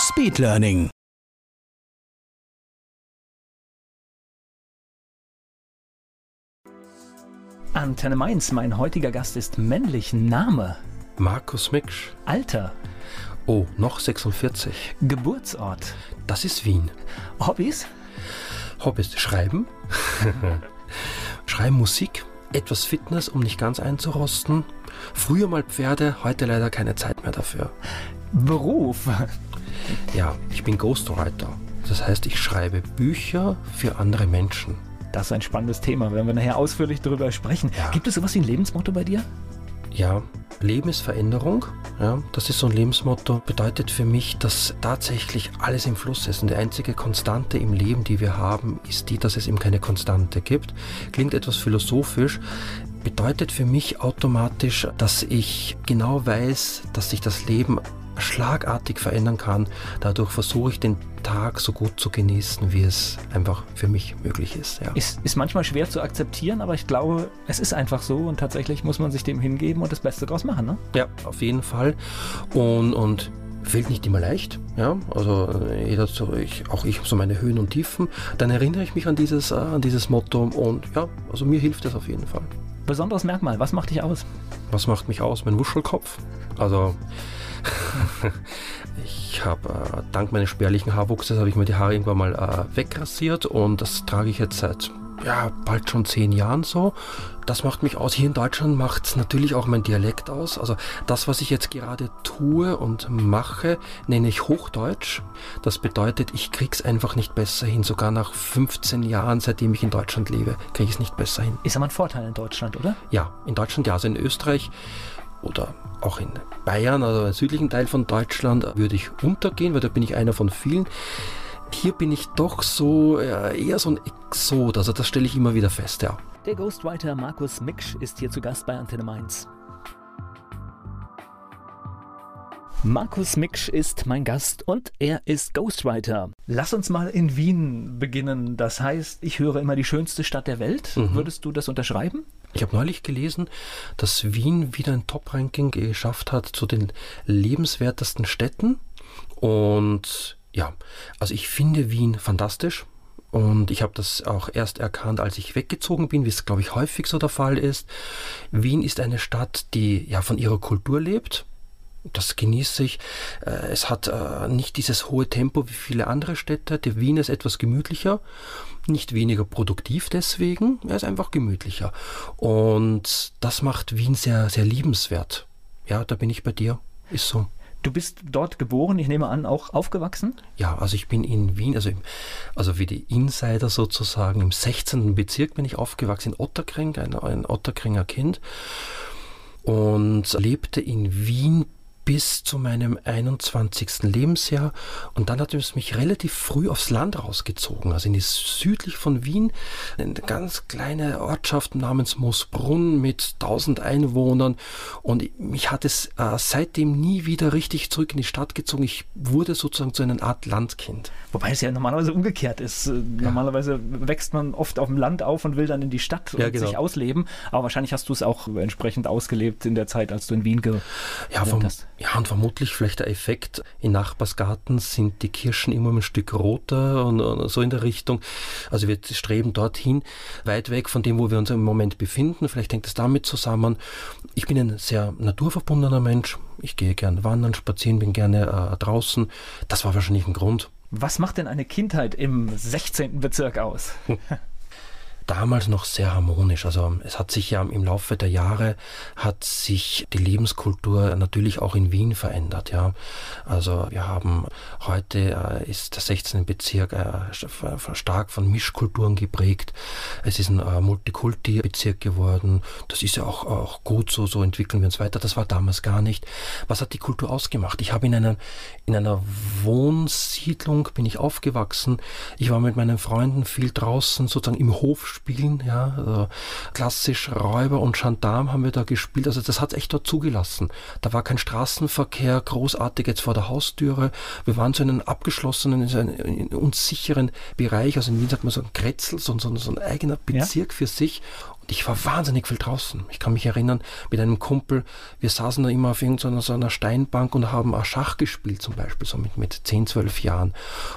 Speedlearning. Antenne Mainz, mein heutiger Gast ist männlich. Name, Markus Miksch. Alter, Oh, noch 46. Geburtsort, Das ist Wien. Hobbys, Hobbys schreiben. schreiben Musik. Etwas Fitness, um nicht ganz einzurosten. Früher mal Pferde, heute leider keine Zeit mehr dafür. Beruf, Ja, ich bin Ghostwriter. Das heißt, ich schreibe Bücher für andere Menschen. Das ist ein spannendes Thema, werden wir nachher ausführlich darüber sprechen. Ja. Gibt es sowas wie ein Lebensmotto bei dir? Ja, Leben ist Veränderung. Ja, das ist so ein Lebensmotto. Bedeutet für mich, dass tatsächlich alles im Fluss ist. Und die einzige Konstante im Leben, die wir haben, ist die, dass es eben keine Konstante gibt. Klingt etwas philosophisch. Bedeutet für mich automatisch, dass ich genau weiß, dass sich das Leben schlagartig verändern kann. Dadurch versuche ich den Tag so gut zu genießen, wie es einfach für mich möglich ist. Ja. Ist, ist manchmal schwer zu akzeptieren, aber ich glaube, es ist einfach so und tatsächlich muss man sich dem hingeben und das Beste draus machen. Ne? Ja, auf jeden Fall. Und, und fällt nicht immer leicht. Ja, also jeder so, ich, auch ich habe so meine Höhen und Tiefen. Dann erinnere ich mich an dieses, äh, an dieses Motto und ja, also mir hilft es auf jeden Fall. Besonderes Merkmal, was macht dich aus? Was macht mich aus? Mein Wuschelkopf. Also ich habe äh, dank meines spärlichen Haarwuchses habe ich mir die Haare irgendwann mal äh, wegrasiert und das trage ich jetzt seit ja, bald schon zehn Jahren so. Das macht mich aus. Hier in Deutschland macht es natürlich auch mein Dialekt aus. Also das, was ich jetzt gerade tue und mache, nenne ich Hochdeutsch. Das bedeutet, ich krieg's einfach nicht besser hin. Sogar nach 15 Jahren, seitdem ich in Deutschland lebe, kriege ich es nicht besser hin. Ist aber ein Vorteil in Deutschland, oder? Ja, in Deutschland ja, also in Österreich oder auch in Bayern, also im südlichen Teil von Deutschland, würde ich untergehen, weil da bin ich einer von vielen. Hier bin ich doch so ja, eher so ein Exot, also das stelle ich immer wieder fest, ja. Der Ghostwriter Markus Miksch ist hier zu Gast bei Antenne Mainz. Markus Miksch ist mein Gast und er ist Ghostwriter. Lass uns mal in Wien beginnen. Das heißt, ich höre immer die schönste Stadt der Welt. Mhm. Würdest du das unterschreiben? Ich habe neulich gelesen, dass Wien wieder ein Top-Ranking geschafft hat zu den lebenswertesten Städten. Und ja, also ich finde Wien fantastisch. Und ich habe das auch erst erkannt, als ich weggezogen bin, wie es, glaube ich, häufig so der Fall ist. Wien ist eine Stadt, die ja von ihrer Kultur lebt. Das genieße ich. Äh, Es hat äh, nicht dieses hohe Tempo wie viele andere Städte. Der Wien ist etwas gemütlicher, nicht weniger produktiv deswegen. Er ist einfach gemütlicher. Und das macht Wien sehr, sehr liebenswert. Ja, da bin ich bei dir. Ist so. Du bist dort geboren, ich nehme an, auch aufgewachsen? Ja, also ich bin in Wien, also, im, also wie die Insider sozusagen, im 16. Bezirk bin ich aufgewachsen, in Otterkring, ein, ein Otterkringer Kind. Und lebte in Wien bis zu meinem 21. Lebensjahr. Und dann hat es mich relativ früh aufs Land rausgezogen, also in die südlich von Wien, eine ganz kleine Ortschaft namens Moosbrunn mit 1000 Einwohnern. Und mich hat es äh, seitdem nie wieder richtig zurück in die Stadt gezogen. Ich wurde sozusagen zu einer Art Landkind. Wobei es ja normalerweise umgekehrt ist. Äh, Normalerweise wächst man oft auf dem Land auf und will dann in die Stadt Ja, und genau. sich ausleben. Aber wahrscheinlich hast du es auch entsprechend ausgelebt in der Zeit, als du in Wien ge Ja, vom, hast. Ja, und vermutlich vielleicht der Effekt, in Nachbarsgarten sind die Kirschen immer ein Stück roter und, und so in der Richtung. Also wir streben dorthin, weit weg von dem, wo wir uns im Moment befinden. Vielleicht hängt es damit zusammen. Ich bin ein sehr naturverbundener Mensch. Ich gehe gern wandern, spazieren, bin gerne äh, draußen. Das war wahrscheinlich ein Grund. Was macht denn eine Kindheit im 16. Bezirk aus? damals noch sehr harmonisch. Also es hat sich ja im Laufe der Jahre hat sich die Lebenskultur natürlich auch in Wien verändert. Ja, also wir haben heute äh, ist der 16. Bezirk äh, stark von Mischkulturen geprägt. Es ist ein äh, Multikulti-Bezirk geworden. Das ist ja auch, auch gut so. So entwickeln wir uns weiter. Das war damals gar nicht. Was hat die Kultur ausgemacht? Ich habe in einer in einer Wohnsiedlung bin ich aufgewachsen. Ich war mit meinen Freunden viel draußen, sozusagen im Hof spielen, ja, also klassisch Räuber und Gendarm haben wir da gespielt. Also das hat echt dort zugelassen. Da war kein Straßenverkehr großartig jetzt vor der Haustüre. Wir waren so in einem abgeschlossenen, in so einem in unsicheren Bereich. Also in Wien sagt man so ein Kretzel, so, so, so ein eigener Bezirk ja. für sich ich war wahnsinnig viel draußen. Ich kann mich erinnern, mit einem Kumpel, wir saßen da immer auf irgendeiner so einer Steinbank und haben auch Schach gespielt, zum Beispiel, so mit, mit 10, 12 Jahren.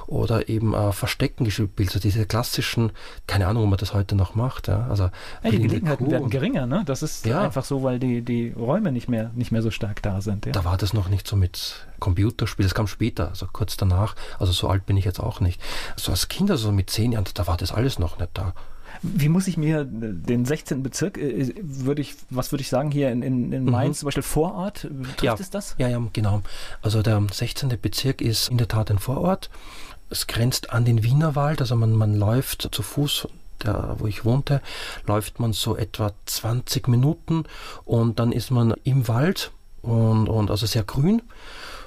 Oder eben äh, Verstecken gespielt, so diese klassischen, keine Ahnung, ob man das heute noch macht. Ja. Also, ja, die Gelegenheiten werden geringer, ne? Das ist ja. einfach so, weil die, die Räume nicht mehr, nicht mehr so stark da sind. Ja. Da war das noch nicht so mit Computerspiel, das kam später, also kurz danach, also so alt bin ich jetzt auch nicht. So als Kind, also mit 10 Jahren, da war das alles noch nicht da. Wie muss ich mir den 16. Bezirk, äh, würde ich, was würde ich sagen, hier in, in, in Mainz mhm. zum Beispiel Vorort, trifft ja. es das? Ja, ja, genau. Also der 16. Bezirk ist in der Tat ein Vorort. Es grenzt an den Wienerwald, also man, man läuft zu Fuß der, wo ich wohnte, läuft man so etwa 20 Minuten und dann ist man im Wald und, und also sehr grün.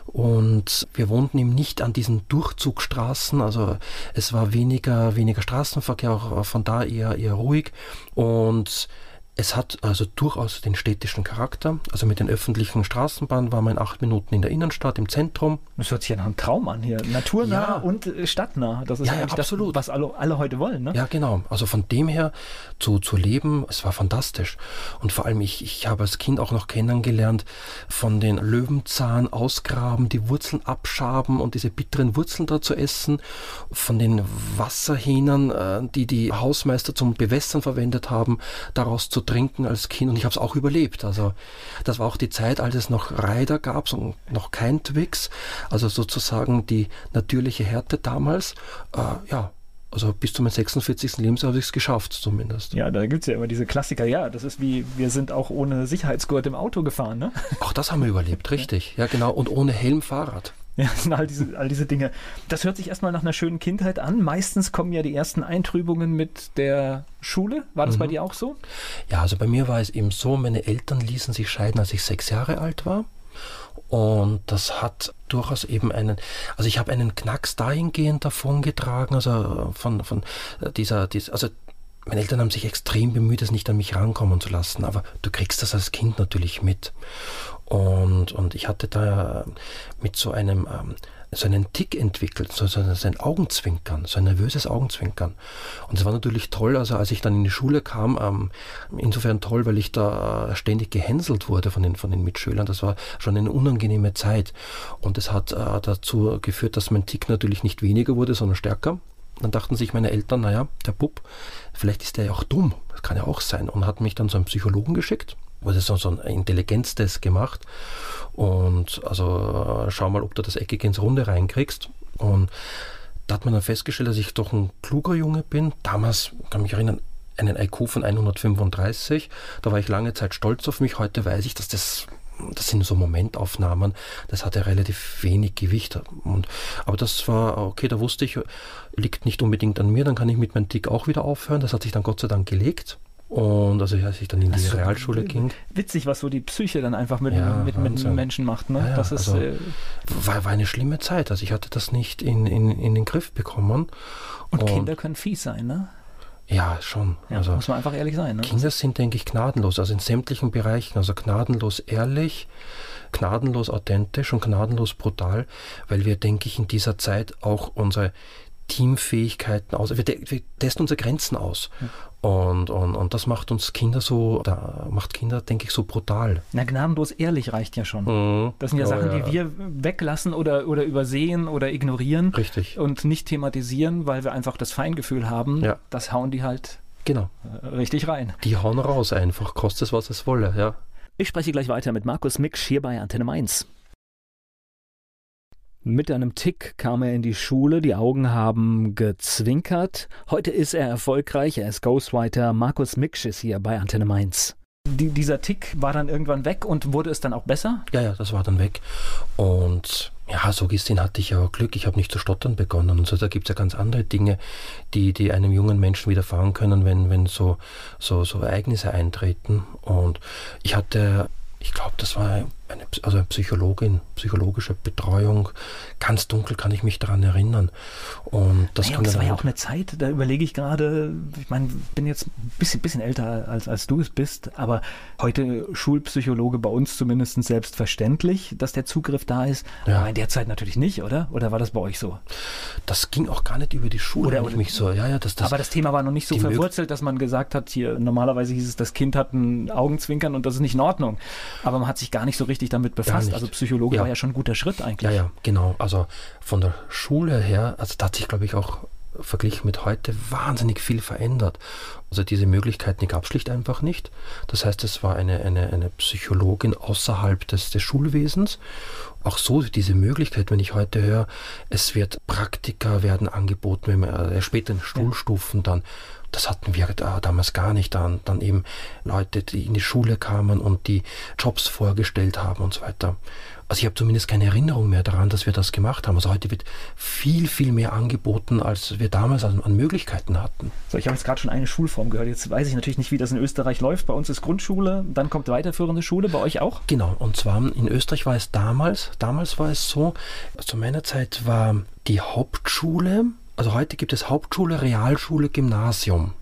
Und wir wohnten eben nicht an diesen Durchzugstraßen, also es war weniger, weniger Straßenverkehr, auch von da eher, eher ruhig. Und es hat also durchaus den städtischen Charakter. Also mit den öffentlichen Straßenbahnen war man in acht Minuten in der Innenstadt, im Zentrum. Das hört sich ja nach einem Traum an hier. Naturnah ja. und äh, stadtnah. Das ist ja, eigentlich absolut. das, was alle, alle heute wollen. Ne? Ja, genau. Also von dem her zu, zu leben, es war fantastisch. Und vor allem, ich, ich habe als Kind auch noch kennengelernt, von den Löwenzahn ausgraben, die Wurzeln abschaben und diese bitteren Wurzeln da zu essen. Von den Wasserhähnern, äh, die die Hausmeister zum Bewässern verwendet haben, daraus zu trinken als Kind und ich habe es auch überlebt. Also das war auch die Zeit, als es noch Rider gab und noch kein Twix, also sozusagen die natürliche Härte damals. Äh, ja, also bis zu meinem 46. Lebensjahr habe ich es geschafft, zumindest. Ja, da gibt es ja immer diese Klassiker. Ja, das ist wie, wir sind auch ohne Sicherheitsgurt im Auto gefahren, ne? Auch das haben wir überlebt, richtig. Ja, genau. Und ohne Helm Fahrrad. Ja, das sind all diese, all diese Dinge. Das hört sich erstmal nach einer schönen Kindheit an. Meistens kommen ja die ersten Eintrübungen mit der Schule. War das mhm. bei dir auch so? Ja, also bei mir war es eben so, meine Eltern ließen sich scheiden, als ich sechs Jahre alt war. Und das hat durchaus eben einen, also ich habe einen Knacks dahingehend davongetragen, also von, von dieser, dieser, also meine Eltern haben sich extrem bemüht, es nicht an mich rankommen zu lassen, aber du kriegst das als Kind natürlich mit. Und, und ich hatte da mit so einem, ähm, so einen Tick entwickelt, so, so, ein Augenzwinkern, so ein nervöses Augenzwinkern. Und es war natürlich toll, also als ich dann in die Schule kam, ähm, insofern toll, weil ich da ständig gehänselt wurde von den, von den Mitschülern. Das war schon eine unangenehme Zeit. Und es hat äh, dazu geführt, dass mein Tick natürlich nicht weniger wurde, sondern stärker. Dann dachten sich meine Eltern, naja, der Bub, vielleicht ist der ja auch dumm, das kann ja auch sein. Und hat mich dann zu einem Psychologen geschickt, wurde so, ein Intelligenztest gemacht. Und also äh, schau mal, ob du das Eckig ins Runde reinkriegst. Und da hat man dann festgestellt, dass ich doch ein kluger Junge bin. Damals, kann mich erinnern, einen IQ von 135. Da war ich lange Zeit stolz auf mich. Heute weiß ich, dass das das sind so Momentaufnahmen, das hatte relativ wenig Gewicht. Und, aber das war, okay, da wusste ich, liegt nicht unbedingt an mir, dann kann ich mit meinem Tick auch wieder aufhören. Das hat sich dann Gott sei Dank gelegt. Und also als ich dann in die also, Realschule ging. Witzig, was so die Psyche dann einfach mit, ja, mit, mit Menschen macht. Ne? Ja, ja, das ist, also, äh, war, war eine schlimme Zeit. Also ich hatte das nicht in, in, in den Griff bekommen. Und, und Kinder können fies sein, ne? Ja, schon. Also, muss man einfach ehrlich sein. Ne? Kinder sind, denke ich, gnadenlos, also in sämtlichen Bereichen, also gnadenlos ehrlich, gnadenlos authentisch und gnadenlos brutal, weil wir, denke ich, in dieser Zeit auch unsere Teamfähigkeiten aus. Wir, wir testen unsere Grenzen aus. Ja. Und, und, und das macht uns Kinder so, da macht Kinder, denke ich, so brutal. Na, gnadenlos ehrlich reicht ja schon. Mhm. Das sind ja oh, Sachen, ja. die wir weglassen oder, oder übersehen oder ignorieren. Richtig. Und nicht thematisieren, weil wir einfach das Feingefühl haben. Ja. Das hauen die halt genau. Äh, richtig rein. Die hauen raus einfach, kostet es, was es wolle, ja. Ich spreche gleich weiter mit Markus Miksch hier bei Antenne Mainz. Mit einem Tick kam er in die Schule, die Augen haben gezwinkert. Heute ist er erfolgreich, er ist Ghostwriter. Markus Miksch ist hier bei Antenne Mainz. Die, dieser Tick war dann irgendwann weg und wurde es dann auch besser? Ja, ja, das war dann weg. Und ja, so gesehen hatte ich ja auch Glück. Ich habe nicht zu stottern begonnen. Und so, da gibt es ja ganz andere Dinge, die, die einem jungen Menschen widerfahren können, wenn, wenn so, so, so Ereignisse eintreten. Und ich hatte ich glaube, das war eine, also eine Psychologin, psychologische Betreuung. Ganz dunkel kann ich mich daran erinnern. Und das, naja, das war ja auch eine Zeit, da überlege ich gerade, ich meine, bin jetzt ein bisschen, bisschen älter als, als du es bist, aber heute Schulpsychologe bei uns zumindest selbstverständlich, dass der Zugriff da ist. Ja. Aber in der Zeit natürlich nicht, oder? Oder war das bei euch so? Das ging auch gar nicht über die Schule, oder, oder mich so. Ja, ja, das, das, aber das Thema war noch nicht so verwurzelt, dass man gesagt hat, hier normalerweise hieß es, das Kind hat ein Augenzwinkern und das ist nicht in Ordnung aber man hat sich gar nicht so richtig damit befasst. Also Psychologe ja. war ja schon ein guter Schritt eigentlich. Ja, ja, genau. Also von der Schule her, also da hat sich, glaube ich, auch verglichen mit heute wahnsinnig viel verändert. Also diese Möglichkeiten, gab es schlicht einfach nicht. Das heißt, es war eine, eine, eine Psychologin außerhalb des, des Schulwesens. Auch so diese Möglichkeit, wenn ich heute höre, es wird Praktika werden angeboten, wenn man äh, späteren Schulstufen dann das hatten wir da damals gar nicht. Dann, dann eben Leute, die in die Schule kamen und die Jobs vorgestellt haben und so weiter. Also ich habe zumindest keine Erinnerung mehr daran, dass wir das gemacht haben. Also heute wird viel, viel mehr angeboten, als wir damals an, an Möglichkeiten hatten. So, ich habe jetzt gerade schon eine Schulform gehört. Jetzt weiß ich natürlich nicht, wie das in Österreich läuft. Bei uns ist Grundschule, dann kommt weiterführende Schule, bei euch auch? Genau, und zwar in Österreich war es damals, damals war es so, zu meiner Zeit war die Hauptschule also heute gibt es Hauptschule, Realschule, Gymnasium.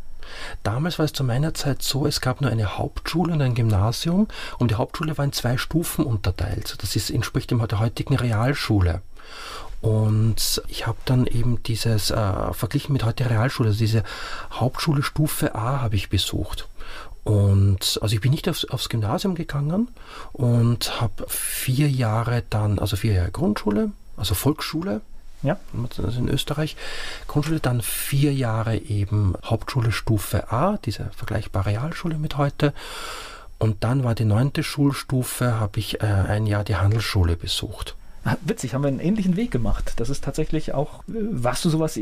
Damals war es zu meiner Zeit so, es gab nur eine Hauptschule und ein Gymnasium und die Hauptschule war in zwei Stufen unterteilt. Das ist, entspricht dem der heutigen Realschule. Und ich habe dann eben dieses, äh, verglichen mit heute Realschule, also diese Hauptschule Stufe A habe ich besucht. Und also ich bin nicht aufs, aufs Gymnasium gegangen und habe vier Jahre dann, also vier Jahre Grundschule, also Volksschule ja. Also in Österreich. Grundschule, dann vier Jahre eben Hauptschule Stufe A, diese vergleichbare Realschule mit heute. Und dann war die neunte Schulstufe, habe ich äh, ein Jahr die Handelsschule besucht. Witzig, haben wir einen ähnlichen Weg gemacht. Das ist tatsächlich auch, äh, warst du sowas,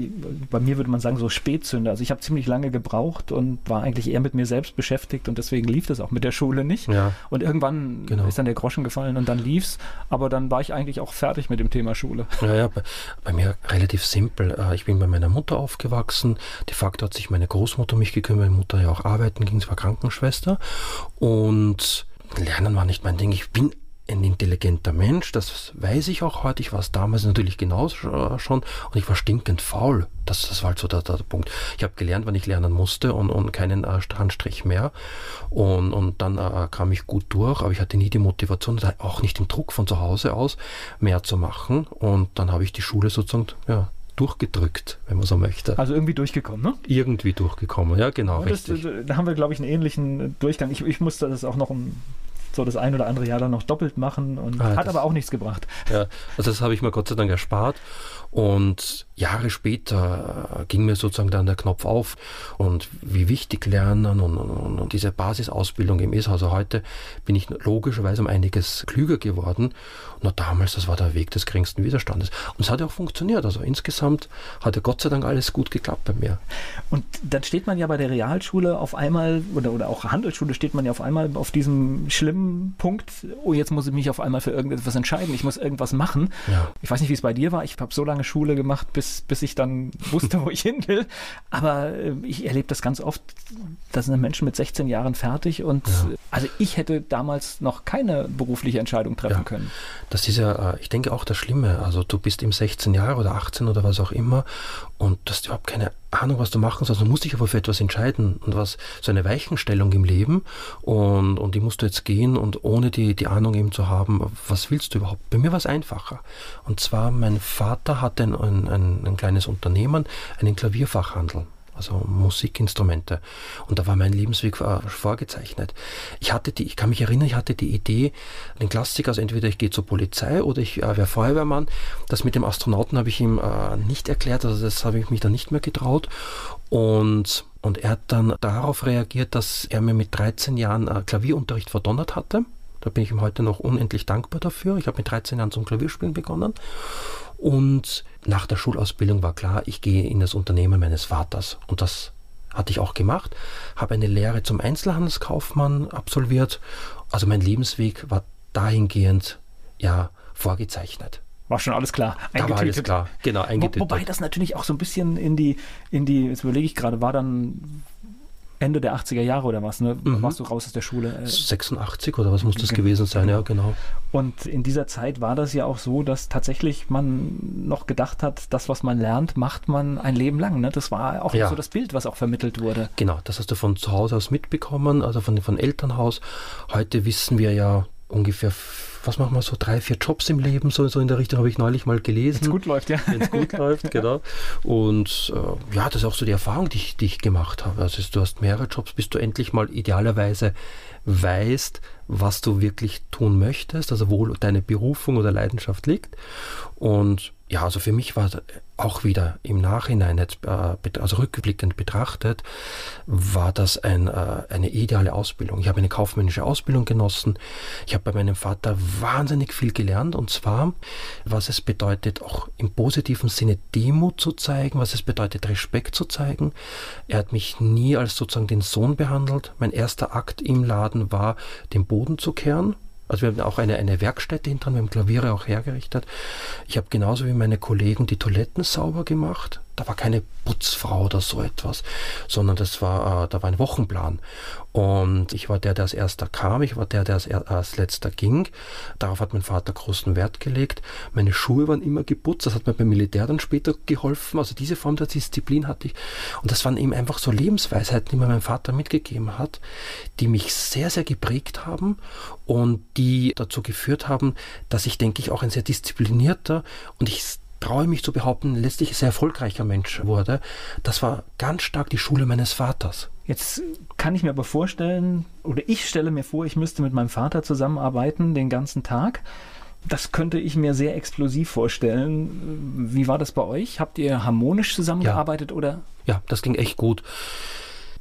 bei mir würde man sagen, so Spätzünder. Also ich habe ziemlich lange gebraucht und war eigentlich eher mit mir selbst beschäftigt und deswegen lief das auch mit der Schule nicht. Ja. Und irgendwann genau. ist dann der Groschen gefallen und dann lief's, aber dann war ich eigentlich auch fertig mit dem Thema Schule. Ja, ja, bei, bei mir relativ simpel. Äh, ich bin bei meiner Mutter aufgewachsen. De facto hat sich meine Großmutter um mich gekümmert, meine Mutter ja auch arbeiten ging, sie war Krankenschwester und Lernen war nicht mein Ding. Ich bin ein intelligenter Mensch, das weiß ich auch heute. Ich war es damals natürlich genauso schon und ich war stinkend faul. Das, das war halt so der, der Punkt. Ich habe gelernt, wann ich lernen musste und, und keinen äh, Strandstrich mehr. Und, und dann äh, kam ich gut durch, aber ich hatte nie die Motivation, auch nicht den Druck von zu Hause aus, mehr zu machen. Und dann habe ich die Schule sozusagen ja, durchgedrückt, wenn man so möchte. Also irgendwie durchgekommen, ne? Irgendwie durchgekommen, ja, genau. Das, da haben wir, glaube ich, einen ähnlichen Durchgang. Ich, ich musste das auch noch ein so das ein oder andere Jahr dann noch doppelt machen und ah, hat aber auch nichts gebracht. Ja, also das habe ich mir Gott sei Dank erspart und Jahre später ging mir sozusagen dann der Knopf auf und wie wichtig Lernen und, und, und diese Basisausbildung eben ist. Also heute bin ich logischerweise um einiges klüger geworden. Und damals, das war der Weg des geringsten Widerstandes. Und es hat ja auch funktioniert. Also insgesamt hat ja Gott sei Dank alles gut geklappt bei mir. Und dann steht man ja bei der Realschule auf einmal, oder, oder auch Handelsschule steht man ja auf einmal auf diesem schlimmen Punkt, oh, jetzt muss ich mich auf einmal für irgendetwas entscheiden, ich muss irgendwas machen. Ja. Ich weiß nicht, wie es bei dir war. Ich habe so lange Schule gemacht, bis bis, ich dann wusste, wo ich hin will. Aber äh, ich erlebe das ganz oft, da sind Menschen mit 16 Jahren fertig und ja. also ich hätte damals noch keine berufliche Entscheidung treffen ja. können. Das ist ja, äh, ich denke auch das Schlimme. Also du bist im 16 Jahre oder 18 oder was auch immer und du hast überhaupt keine Ahnung, was du machen sollst. Du musst dich aber für etwas entscheiden und was, so eine Weichenstellung im Leben und, und die musst du jetzt gehen und ohne die, die Ahnung eben zu haben, was willst du überhaupt? Bei mir war es einfacher. Und zwar, mein Vater hatte ein, ein, ein kleines Unternehmen, einen Klavierfachhandel also Musikinstrumente. Und da war mein Lebensweg vorgezeichnet. Ich hatte die, ich kann mich erinnern, ich hatte die Idee, den Klassiker, also entweder ich gehe zur Polizei oder ich äh, wäre Feuerwehrmann. Das mit dem Astronauten habe ich ihm äh, nicht erklärt, also das habe ich mich dann nicht mehr getraut. Und, und er hat dann darauf reagiert, dass er mir mit 13 Jahren äh, Klavierunterricht verdonnert hatte. Da bin ich ihm heute noch unendlich dankbar dafür. Ich habe mit 13 Jahren zum Klavierspielen begonnen. Und nach der Schulausbildung war klar, ich gehe in das Unternehmen meines Vaters. Und das hatte ich auch gemacht, habe eine Lehre zum Einzelhandelskaufmann absolviert. Also mein Lebensweg war dahingehend ja vorgezeichnet. War schon alles klar. Da war alles klar, genau, eingetütet. Wo, wobei das natürlich auch so ein bisschen in die, in die, jetzt überlege ich gerade, war dann Ende der 80er Jahre oder was, ne? Mhm. Warst du raus aus der Schule? 86 oder was muss das gewesen sein, ja, genau. Und in dieser Zeit war das ja auch so, dass tatsächlich man noch gedacht hat, das, was man lernt, macht man ein Leben lang. Ne? Das war auch ja. so das Bild, was auch vermittelt wurde. Genau, das hast du von zu Hause aus mitbekommen, also von, von Elternhaus. Heute wissen wir ja ungefähr was machen wir so, drei, vier Jobs im Leben, so, so in der Richtung habe ich neulich mal gelesen. Wenn es gut läuft, ja. Wenn es gut läuft, genau. Und äh, ja, das ist auch so die Erfahrung, die ich, die ich gemacht habe. Also du hast mehrere Jobs, bis du endlich mal idealerweise weißt, was du wirklich tun möchtest, also wo deine Berufung oder Leidenschaft liegt. Und ja, also für mich war auch wieder im Nachhinein, äh, also rückblickend betrachtet, war das ein, äh, eine ideale Ausbildung. Ich habe eine kaufmännische Ausbildung genossen. Ich habe bei meinem Vater wahnsinnig viel gelernt und zwar, was es bedeutet, auch im positiven Sinne Demut zu zeigen, was es bedeutet, Respekt zu zeigen. Er hat mich nie als sozusagen den Sohn behandelt. Mein erster Akt im Laden war, den Boden zu kehren also wir haben auch eine, eine Werkstätte hinten, wir haben Klaviere auch hergerichtet. Ich habe genauso wie meine Kollegen die Toiletten sauber gemacht. Da war keine Putzfrau oder so etwas, sondern das war, äh, da war ein Wochenplan. Und ich war der, der als erster kam, ich war der, der als, als letzter ging. Darauf hat mein Vater großen Wert gelegt. Meine Schuhe waren immer geputzt, das hat mir beim Militär dann später geholfen. Also diese Form der Disziplin hatte ich. Und das waren eben einfach so Lebensweisheiten, die mir mein Vater mitgegeben hat, die mich sehr, sehr geprägt haben und die dazu geführt haben, dass ich, denke ich, auch ein sehr disziplinierter und ich traue mich zu behaupten, letztlich sehr erfolgreicher Mensch wurde. Das war ganz stark die Schule meines Vaters. Jetzt kann ich mir aber vorstellen, oder ich stelle mir vor, ich müsste mit meinem Vater zusammenarbeiten den ganzen Tag. Das könnte ich mir sehr explosiv vorstellen. Wie war das bei euch? Habt ihr harmonisch zusammengearbeitet ja. oder? Ja, das ging echt gut.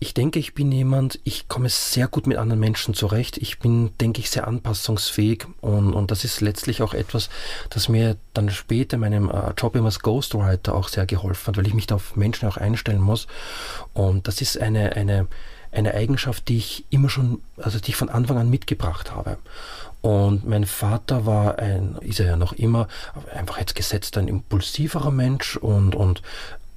Ich denke, ich bin jemand, ich komme sehr gut mit anderen Menschen zurecht. Ich bin, denke ich, sehr anpassungsfähig und, und das ist letztlich auch etwas, das mir dann später in meinem äh, Job immer als Ghostwriter auch sehr geholfen hat, weil ich mich da auf Menschen auch einstellen muss. Und das ist eine, eine, eine Eigenschaft, die ich immer schon, also die ich von Anfang an mitgebracht habe. Und mein Vater war ein, ist er ja noch immer, einfach jetzt gesetzt ein impulsiverer Mensch und, und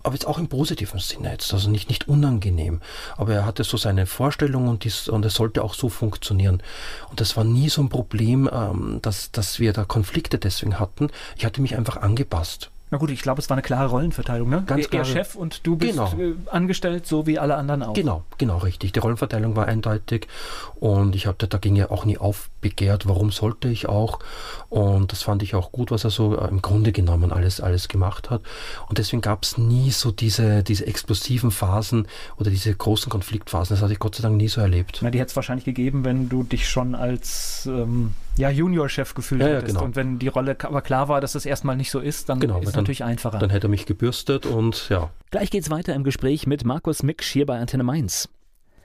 aber jetzt auch im positiven Sinne jetzt, also nicht, nicht unangenehm. Aber er hatte so seine Vorstellung und, dies, und es sollte auch so funktionieren. Und das war nie so ein Problem, ähm, dass, dass wir da Konflikte deswegen hatten. Ich hatte mich einfach angepasst. Na gut, ich glaube, es war eine klare Rollenverteilung, ne? Ganz klar. Chef und du bist genau. Äh, angestellt, so wie alle anderen auch. Genau, genau, richtig. Die Rollenverteilung war eindeutig und ich habe da ging ja auch nie aufbegehrt, warum sollte ich auch. Und das fand ich auch gut, was er so äh, im Grunde genommen alles, alles gemacht hat. Und deswegen gab es nie so diese, diese explosiven Phasen oder diese großen Konfliktphasen. Das hatte ich Gott sei Dank nie so erlebt. Na, die hätte es wahrscheinlich gegeben, wenn du dich schon als ähm, ja, Junior-Chef gefühlt ja, ja, hättest. Genau. Und wenn die Rolle aber klar war, dass das erstmal nicht so ist, dann genau, ist es natürlich einfacher. Dann hätte er mich gebürstet und ja. Gleich geht's weiter im Gespräch mit Markus Miksch hier bei Antenne Mainz.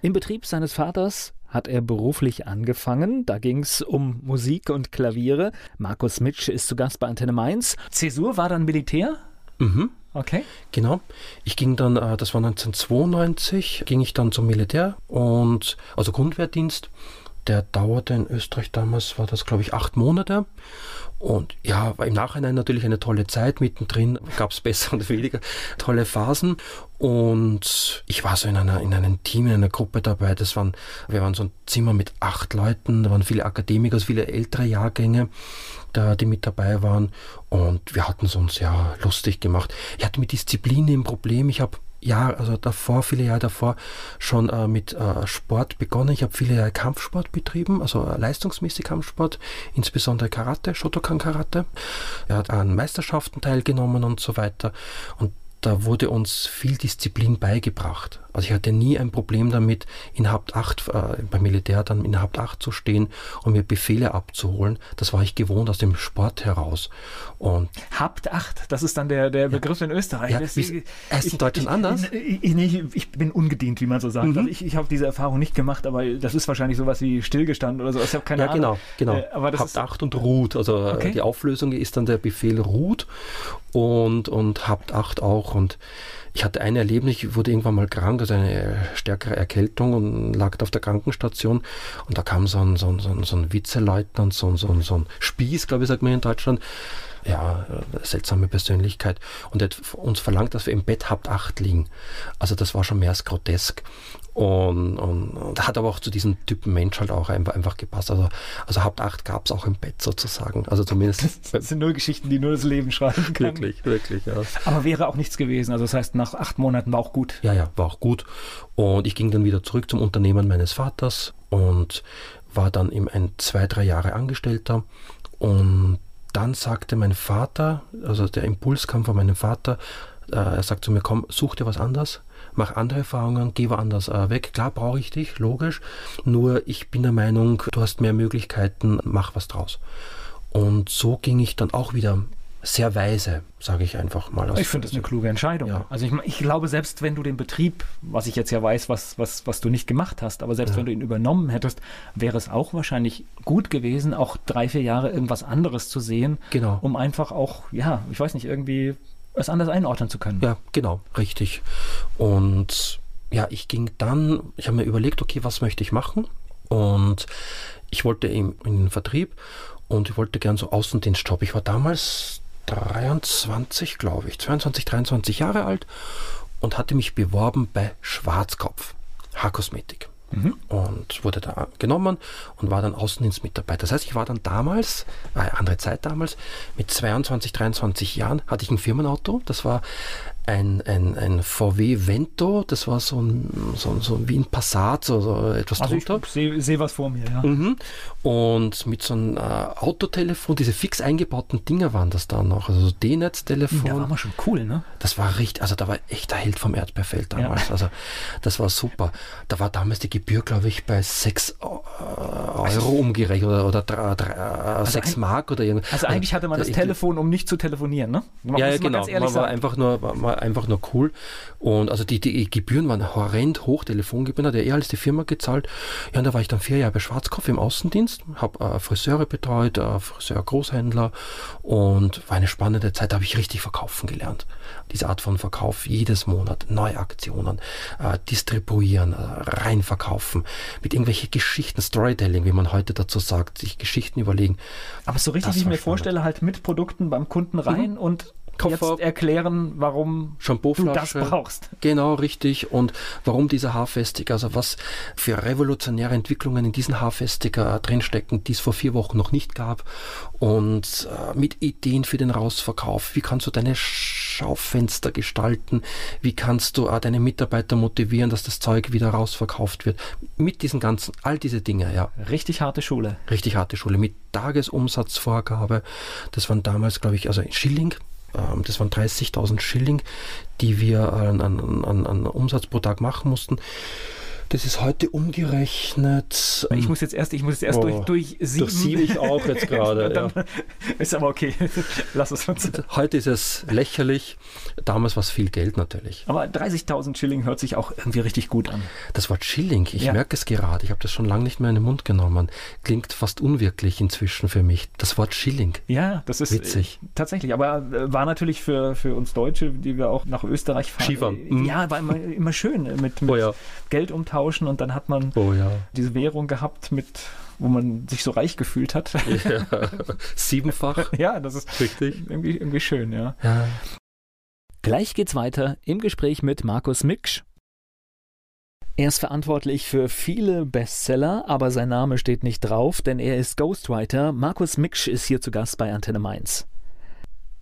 Im Betrieb seines Vaters hat er beruflich angefangen. Da ging es um Musik und Klaviere. Markus Mitsch ist zu Gast bei Antenne Mainz. Zäsur war dann Militär? Mhm. Okay. Genau. Ich ging dann, äh, das war 1992, ging ich dann zum Militär und also Grundwehrdienst der dauerte in Österreich damals, war das glaube ich acht Monate. Und ja, im Nachhinein natürlich eine tolle Zeit. Mittendrin gab es besser und weniger tolle Phasen. Und ich war so in einer, in einem Team, in einer Gruppe dabei. Das waren, wir waren so ein Zimmer mit acht Leuten. Da waren viele Akademiker, viele ältere Jahrgänge, da, die mit dabei waren. Und wir hatten es uns ja lustig gemacht. Ich hatte mit Disziplin ein Problem. Ich habe Jahr, also davor, viele Jahre davor schon äh, mit äh, Sport begonnen. Ich habe viele Jahre Kampfsport betrieben, also äh, leistungsmäßig Kampfsport, insbesondere Karate, Shotokan Karate. Er hat an Meisterschaften teilgenommen und so weiter. Und da wurde uns viel Disziplin beigebracht. Also ich hatte nie ein Problem damit, in Haupt 8, äh, beim Militär dann in Haupt 8 zu stehen und mir Befehle abzuholen. Das war ich gewohnt aus dem Sport heraus. Und Habt 8, das ist dann der, der Begriff ja. in Österreich. Ja, das, ist in Deutschland anders? Ich, ich, ich, bin ungedient, wie man so sagt. Mhm. Also ich, ich habe diese Erfahrung nicht gemacht, aber das ist wahrscheinlich sowas wie stillgestanden oder so. Ich habe keine ja, Ahnung. genau, genau. Äh, aber Habt 8 und Root. Also äh, okay. die Auflösung ist dann der Befehl Root und, und Habt 8 auch. Und ich hatte ein Erlebnis, ich wurde irgendwann mal krank, also eine stärkere Erkältung und lag auf der Krankenstation und da kam so ein, so ein, so ein, so ein Vizeleutnant, so ein, so ein, so ein Spieß, glaube ich, sagt man in Deutschland, ja, seltsame Persönlichkeit. Und er hat uns verlangt, dass wir im Bett habt acht liegen. Also das war schon mehr als grotesk. Und, und, und, hat aber auch zu diesem Typen Mensch halt auch einfach, einfach gepasst. Also, also Haupt 8 gab es auch im Bett sozusagen. Also zumindest. Das sind nur Geschichten, die nur das Leben schreiben kann. Wirklich, wirklich, ja. Aber wäre auch nichts gewesen. Also das heißt, nach acht Monaten war auch gut. Ja, ja, war auch gut. Und ich ging dann wieder zurück zum Unternehmen meines Vaters und war dann eben ein zwei, drei Jahre Angestellter. Und dann sagte mein Vater, also der Impuls kam von meinem Vater, äh, er sagt zu mir, komm, such dir was anderes mach andere Erfahrungen, geh woanders äh, weg. Klar brauche ich dich, logisch. Nur ich bin der Meinung, du hast mehr Möglichkeiten, mach was draus. Und so ging ich dann auch wieder sehr weise, sage ich einfach mal. Ich finde das eine kluge Entscheidung. Ja. Also ich, ich, glaube, selbst wenn du den Betrieb, was ich jetzt ja weiß, was, was, was du nicht gemacht hast, aber selbst ja. wenn du ihn übernommen hättest, wäre es auch wahrscheinlich gut gewesen, auch drei, vier Jahre irgendwas anderes zu sehen, genau. um einfach auch, ja, ich weiß nicht, irgendwie es anders einordnen zu können. Ja, genau, richtig. Und ja, ich ging dann, ich habe mir überlegt, okay, was möchte ich machen? Und ich wollte in, in den Vertrieb und ich wollte gern so Außendienstjob. Ich war damals 23, glaube ich, 22, 23 Jahre alt und hatte mich beworben bei Schwarzkopf, Haarkosmetik. Mhm. Und wurde da genommen und war dann Außendienstmitarbeiter. Das heißt, ich war dann damals, eine andere Zeit damals, mit 22, 23 Jahren hatte ich ein Firmenauto. Das war ein, ein, ein VW Vento, das war so ein, so, so wie ein Passat, so, so etwas also drunter. Ich sehe seh was vor mir, ja. Mhm. Und mit so einem äh, Autotelefon, diese fix eingebauten Dinger waren das da noch, also so D-Netz-Telefon. Ja, war schon cool, ne? Das war richtig, also da war echt der Held vom Erdbeerfeld damals. Ja. Also das war super. Da war damals die Gebühr, glaube ich, bei 6 äh, Euro umgerechnet oder, oder 3, 3, also 6 Mark oder irgendwas. Also eigentlich hatte man das Telefon, um nicht zu telefonieren, ne? Man ja, ja genau. Man war einfach nur, war einfach nur cool. Und also die, die Gebühren waren horrend hoch, Telefongebühren hat ja eh alles die Firma gezahlt. Ja, und da war ich dann vier Jahre bei Schwarzkopf im Außendienst, habe äh, Friseure betreut, äh, Friseur Großhändler und war eine spannende Zeit, da habe ich richtig verkaufen gelernt. Diese Art von Verkauf jedes Monat, neue Aktionen, äh, distribuieren, äh, reinverkaufen, mit irgendwelchen Geschichten, Storytelling, wie man heute dazu sagt, sich Geschichten überlegen. Aber so richtig, wie ich mir spannend. vorstelle, halt mit Produkten beim Kunden rein mhm. und Koffer, jetzt erklären, warum du das brauchst. Genau, richtig. Und warum dieser Haarfestiger, also was für revolutionäre Entwicklungen in diesen Haarfestiger drinstecken, die es vor vier Wochen noch nicht gab. Und äh, mit Ideen für den Rausverkauf. Wie kannst du deine Schaufenster gestalten? Wie kannst du äh, deine Mitarbeiter motivieren, dass das Zeug wieder rausverkauft wird? Mit diesen ganzen, all diese Dinge, ja. Richtig harte Schule. Richtig harte Schule. Mit Tagesumsatzvorgabe. Das waren damals, glaube ich, also Schilling ähm, das waren 30.000 Schilling, die wir an, an, an, an Umsatz pro Tag machen mussten. Das ist heute umgerechnet. Ich muss jetzt erst, ich muss jetzt erst oh, durch, durch sieben. Durch sieben ich auch jetzt gerade. ja. Ist aber okay. Lass es uns. Heute ist es lächerlich. Damals war es viel Geld natürlich. Aber 30.000 Schilling hört sich auch irgendwie richtig gut an. Das Wort Schilling, ich ja. merke es gerade. Ich habe das schon lange nicht mehr in den Mund genommen. Klingt fast unwirklich inzwischen für mich. Das Wort Schilling. Ja, das ist witzig. Äh, tatsächlich. Aber äh, war natürlich für, für uns Deutsche, die wir auch nach Österreich fahren. Skifahren. Äh, mhm. Ja, war immer, immer schön mit, mit oh ja. Geld umtauschen tauschen und dann hat man oh, ja. diese Währung gehabt mit wo man sich so reich gefühlt hat. Ja, siebenfach. ja, das ist richtig. Irgendwie, irgendwie schön, ja. ja. Gleich geht's weiter im Gespräch mit Markus Miksch. Er ist verantwortlich für viele Bestseller, aber sein Name steht nicht drauf, denn er ist Ghostwriter. Markus Miksch ist hier zu Gast bei Antenne Mainz.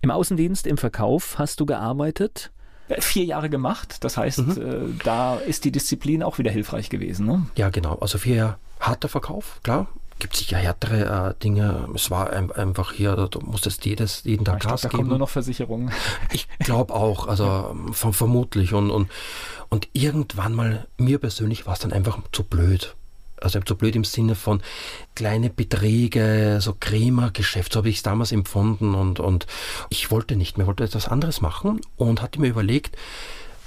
Im Außendienst, im Verkauf hast du gearbeitet? Vier Jahre gemacht. Das heißt, mhm. äh, da ist die Disziplin auch wieder hilfreich gewesen. Ne? Ja, genau. Also vier Jahre harter Verkauf, klar. gibt sicher härtere äh, Dinge. Es war ein, einfach hier, du musstest jedes, jeden Tag Gas glaub, da kommen nur noch Versicherungen. Ich glaube auch, also ja. vermutlich. Und, und, und irgendwann mal, mir persönlich war es dann einfach zu blöd. Also zu blöd im Sinne von kleine Beträge, so Krämergeschäft, so habe ich es damals empfunden und, und ich wollte nicht mehr, wollte etwas anderes machen und hatte mir überlegt,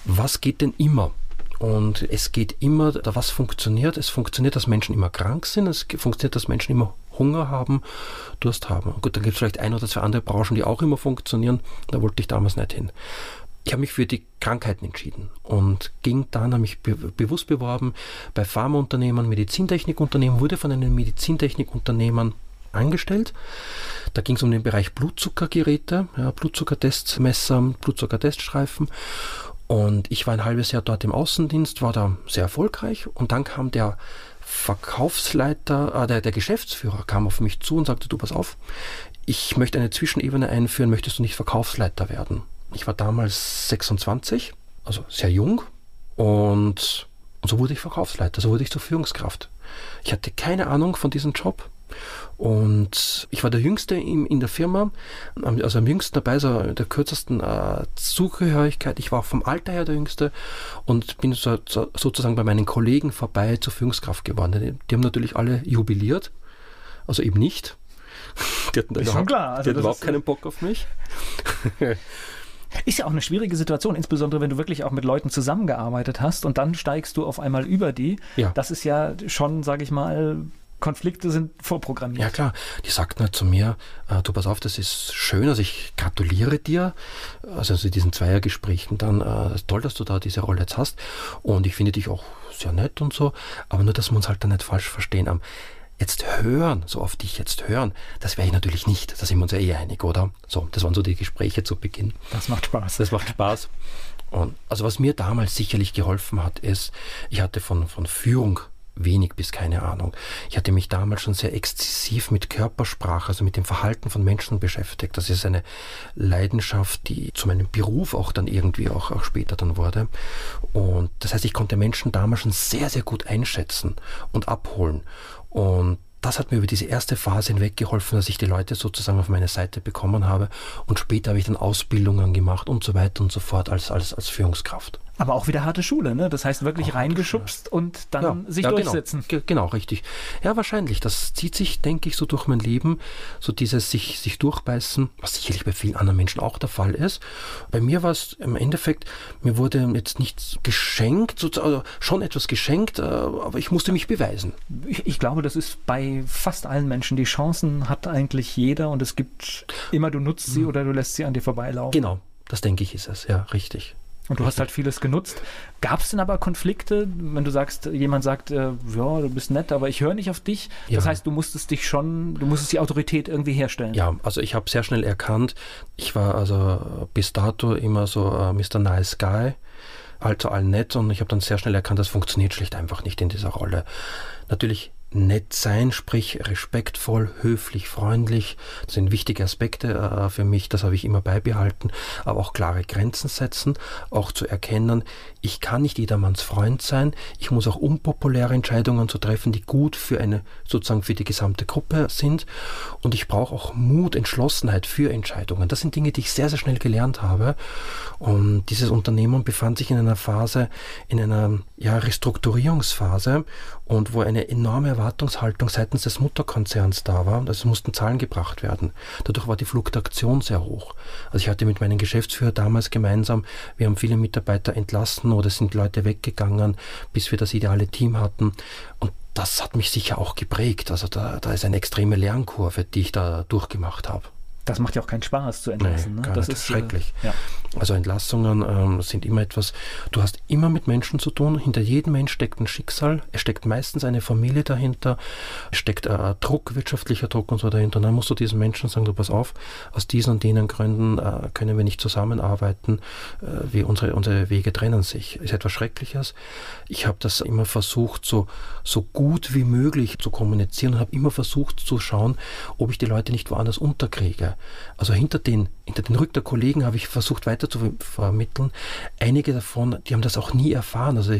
was geht denn immer? Und es geht immer, was funktioniert. Es funktioniert, dass Menschen immer krank sind. Es funktioniert, dass Menschen immer Hunger haben, Durst haben. Gut, dann gibt es vielleicht ein oder zwei andere Branchen, die auch immer funktionieren. Da wollte ich damals nicht hin. Ich habe mich für die Krankheiten entschieden und ging dann, habe mich be bewusst beworben bei Pharmaunternehmen, Medizintechnikunternehmen, wurde von einem Medizintechnikunternehmen angestellt. Da ging es um den Bereich Blutzuckergeräte, ja, Blutzuckertestmesser, Blutzuckerteststreifen und ich war ein halbes Jahr dort im Außendienst, war da sehr erfolgreich. Und dann kam der Verkaufsleiter, äh, der, der Geschäftsführer kam auf mich zu und sagte, du pass auf, ich möchte eine Zwischenebene einführen, möchtest du nicht Verkaufsleiter werden? Ich war damals 26, also sehr jung. Und, und so wurde ich Verkaufsleiter, so wurde ich zur Führungskraft. Ich hatte keine Ahnung von diesem Job. Und ich war der Jüngste in, in der Firma, also am jüngsten dabei, so der kürzesten äh, Zugehörigkeit. Ich war auch vom Alter her der Jüngste und bin so, so, sozusagen bei meinen Kollegen vorbei zur Führungskraft geworden. Die, die haben natürlich alle jubiliert, also eben nicht. Die hatten, ist überhaupt, klar. Also die hatten überhaupt keinen Bock auf mich. Ist ja auch eine schwierige Situation, insbesondere wenn du wirklich auch mit Leuten zusammengearbeitet hast und dann steigst du auf einmal über die. Ja. Das ist ja schon, sage ich mal, Konflikte sind vorprogrammiert. Ja klar, die sagten halt zu mir, äh, du pass auf, das ist schön, also ich gratuliere dir, also zu diesen Zweiergesprächen dann, äh, toll, dass du da diese Rolle jetzt hast und ich finde dich auch sehr nett und so, aber nur, dass wir uns halt dann nicht falsch verstehen. Um, jetzt hören, so auf dich jetzt hören, das wäre ich natürlich nicht, da sind wir uns ja eh einig, oder? So, das waren so die Gespräche zu Beginn. Das macht Spaß. Das macht Spaß. Und also was mir damals sicherlich geholfen hat, ist, ich hatte von, von Führung wenig bis keine Ahnung. Ich hatte mich damals schon sehr exzessiv mit Körpersprache, also mit dem Verhalten von Menschen beschäftigt. Das ist eine Leidenschaft, die zu meinem Beruf auch dann irgendwie auch, auch später dann wurde. Und das heißt, ich konnte Menschen damals schon sehr, sehr gut einschätzen und abholen. Und das hat mir über diese erste Phase hinweg geholfen, dass ich die Leute sozusagen auf meine Seite bekommen habe. Und später habe ich dann Ausbildungen gemacht und so weiter und so fort als, als, als Führungskraft. Aber auch wieder harte Schule, ne? Das heißt wirklich auch reingeschubst und dann ja, sich ja, genau. durchsetzen. Genau, genau, richtig. Ja, wahrscheinlich. Das zieht sich, denke ich, so durch mein Leben. So dieses sich, sich durchbeißen, was sicherlich bei vielen anderen Menschen auch der Fall ist. Bei mir war es im Endeffekt, mir wurde jetzt nichts geschenkt, also schon etwas geschenkt, äh, aber ich musste mich beweisen. Ich, ich glaube, das ist bei fast allen Menschen. Die Chancen hat eigentlich jeder und es gibt immer, du nutzt sie mhm. oder du lässt sie an dir vorbeilaufen. Genau, das denke ich ist es, ja, richtig. Und du hast halt vieles genutzt. Gab es denn aber Konflikte, wenn du sagst, jemand sagt, äh, ja, du bist nett, aber ich höre nicht auf dich? Ja. Das heißt, du musstest dich schon, du musstest die Autorität irgendwie herstellen. Ja, also ich habe sehr schnell erkannt, ich war also bis dato immer so uh, Mr. Nice Guy, halt zu allen nett und ich habe dann sehr schnell erkannt, das funktioniert schlicht einfach nicht in dieser Rolle. Natürlich nett sein, sprich respektvoll, höflich, freundlich. Das sind wichtige Aspekte äh, für mich, das habe ich immer beibehalten, aber auch klare Grenzen setzen, auch zu erkennen, ich kann nicht jedermanns Freund sein, ich muss auch unpopuläre Entscheidungen zu treffen, die gut für eine, sozusagen für die gesamte Gruppe sind und ich brauche auch Mut, Entschlossenheit für Entscheidungen. Das sind Dinge, die ich sehr, sehr schnell gelernt habe und dieses Unternehmen befand sich in einer Phase, in einer ja, Restrukturierungsphase und wo eine enorme Erwartungshaltung seitens des Mutterkonzerns da war. Also mussten Zahlen gebracht werden. Dadurch war die Fluktuation sehr hoch. Also ich hatte mit meinem Geschäftsführer damals gemeinsam, wir haben viele Mitarbeiter entlassen oder sind Leute weggegangen, bis wir das ideale Team hatten. Und das hat mich sicher auch geprägt. Also da, da ist eine extreme Lernkurve, die ich da durchgemacht habe. Das macht ja auch keinen Spaß zu entlassen. Nee, ne? Das ist äh, schrecklich. Ja. Also Entlassungen ähm, sind immer etwas, du hast immer mit Menschen zu tun. Hinter jedem Mensch steckt ein Schicksal. Es steckt meistens eine Familie dahinter. Es steckt äh, Druck, wirtschaftlicher Druck und so dahinter. Und dann musst du diesen Menschen sagen, du pass auf, aus diesen und jenen Gründen äh, können wir nicht zusammenarbeiten. Äh, wie unsere, unsere Wege trennen sich. Ist etwas Schreckliches. Ich habe das immer versucht, so, so gut wie möglich zu kommunizieren und habe immer versucht zu schauen, ob ich die Leute nicht woanders unterkriege. Also hinter den, hinter den Rück der Kollegen habe ich versucht weiter zu vermitteln. Einige davon, die haben das auch nie erfahren. Also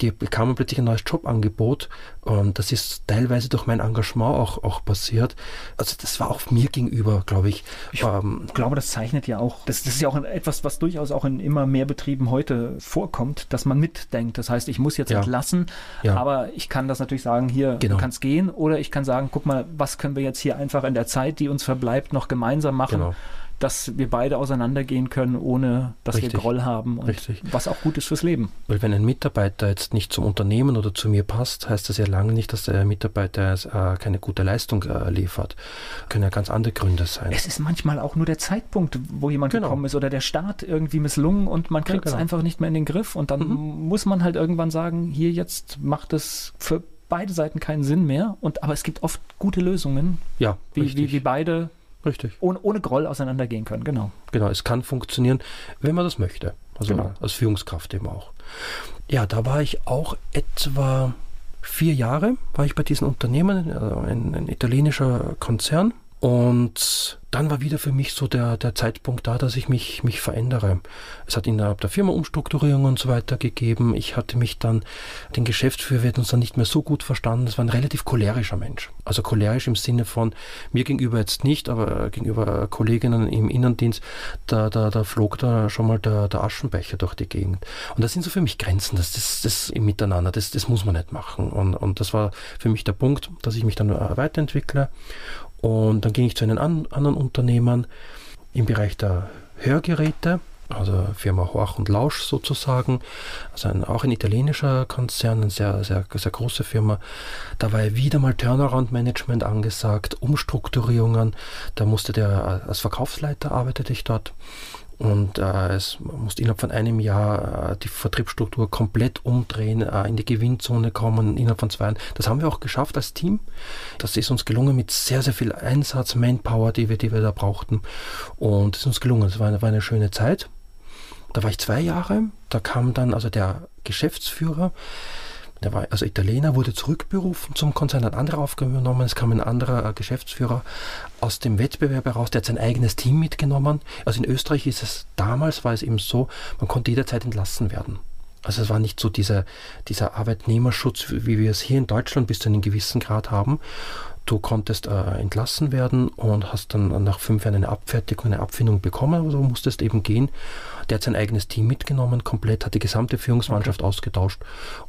die bekamen plötzlich ein neues Jobangebot und das ist teilweise durch mein Engagement auch, auch passiert. Also das war auch mir gegenüber, glaube ich. Ich ähm, glaube, das zeichnet ja auch, das, das ist ja auch etwas, was durchaus auch in immer mehr Betrieben heute vorkommt, dass man mitdenkt. Das heißt, ich muss jetzt ja. entlassen, ja. aber ich kann das natürlich sagen, hier, genau. du kannst gehen oder ich kann sagen, guck mal, was können wir jetzt hier einfach in der Zeit, die uns verbleibt, noch gemeinsam machen. Genau dass wir beide auseinandergehen können, ohne dass Richtig. wir Groll haben. Und Richtig. Was auch gut ist fürs Leben. Weil wenn ein Mitarbeiter jetzt nicht zum Unternehmen oder zu mir passt, heißt das ja lange nicht, dass der Mitarbeiter äh, keine gute Leistung äh, liefert. Können ja ganz andere Gründe sein. Es ist manchmal auch nur der Zeitpunkt, wo jemand genau. gekommen ist oder der Start irgendwie misslungen und man kriegt es ja, genau. einfach nicht mehr in den Griff und dann mhm. muss man halt irgendwann sagen, hier jetzt macht es für beide Seiten keinen Sinn mehr. Und aber es gibt oft gute Lösungen, ja, wie, wie, wie beide Richtig. Ohne, ohne Groll auseinandergehen können, genau. Genau, es kann funktionieren, wenn man das möchte. Also genau. als Führungskraft eben auch. Ja, da war ich auch etwa vier Jahre, war ich bei diesem Unternehmen, also ein, ein italienischer Konzern. Und dann war wieder für mich so der, der Zeitpunkt da, dass ich mich, mich verändere. Es hat innerhalb der Firma Umstrukturierungen und so weiter gegeben. Ich hatte mich dann, den Geschäftsführer wird uns dann nicht mehr so gut verstanden. Das war ein relativ cholerischer Mensch. Also cholerisch im Sinne von mir gegenüber jetzt nicht, aber gegenüber Kolleginnen im Innendienst, da, da, da flog da schon mal der, der Aschenbecher durch die Gegend. Und das sind so für mich Grenzen, das, das, das im Miteinander, das, das muss man nicht machen. Und, und das war für mich der Punkt, dass ich mich dann weiterentwickle und dann ging ich zu einem an, anderen Unternehmen im Bereich der Hörgeräte, also Firma Horch und Lausch sozusagen, also ein, auch ein italienischer Konzern, eine sehr, sehr, sehr große Firma. Da war wieder mal Turnaround-Management angesagt, Umstrukturierungen. Da musste der als Verkaufsleiter arbeitete ich dort. Und äh, es musste innerhalb von einem Jahr äh, die Vertriebsstruktur komplett umdrehen, äh, in die Gewinnzone kommen, innerhalb von zwei Jahren. Das haben wir auch geschafft als Team. Das ist uns gelungen mit sehr, sehr viel Einsatz, Manpower, die wir, die wir da brauchten. Und es ist uns gelungen. Es war eine, war eine schöne Zeit. Da war ich zwei Jahre. Da kam dann also der Geschäftsführer der war also Italiener, wurde zurückberufen zum Konzern, hat andere aufgenommen. Es kam ein anderer äh, Geschäftsführer aus dem Wettbewerb heraus, der hat sein eigenes Team mitgenommen. Also in Österreich ist es damals, war es eben so, man konnte jederzeit entlassen werden. Also es war nicht so dieser, dieser Arbeitnehmerschutz, wie wir es hier in Deutschland bis zu einem gewissen Grad haben. Du konntest äh, entlassen werden und hast dann nach fünf Jahren eine Abfertigung, eine Abfindung bekommen, aber du musstest eben gehen. Der hat sein eigenes Team mitgenommen, komplett, hat die gesamte Führungsmannschaft okay. ausgetauscht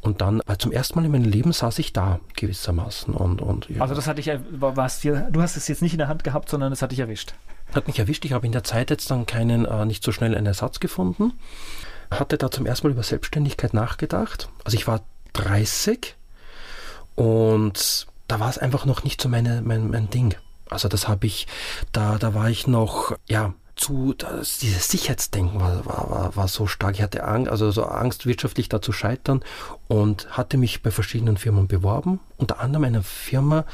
und dann äh, zum ersten Mal in meinem Leben saß ich da gewissermaßen. Und, und, ja. Also das hatte ich, warst dir, du hast es jetzt nicht in der Hand gehabt, sondern es hat dich erwischt. Hat mich erwischt. Ich habe in der Zeit jetzt dann keinen, äh, nicht so schnell einen Ersatz gefunden. Hatte da zum ersten Mal über Selbstständigkeit nachgedacht. Also ich war 30 und da war es einfach noch nicht so meine, mein, mein Ding. Also das habe ich, da, da war ich noch, ja, zu, das, dieses Sicherheitsdenken war, war, war, so stark. Ich hatte Angst, also so Angst, wirtschaftlich da zu scheitern und hatte mich bei verschiedenen Firmen beworben. Unter anderem einer Firma,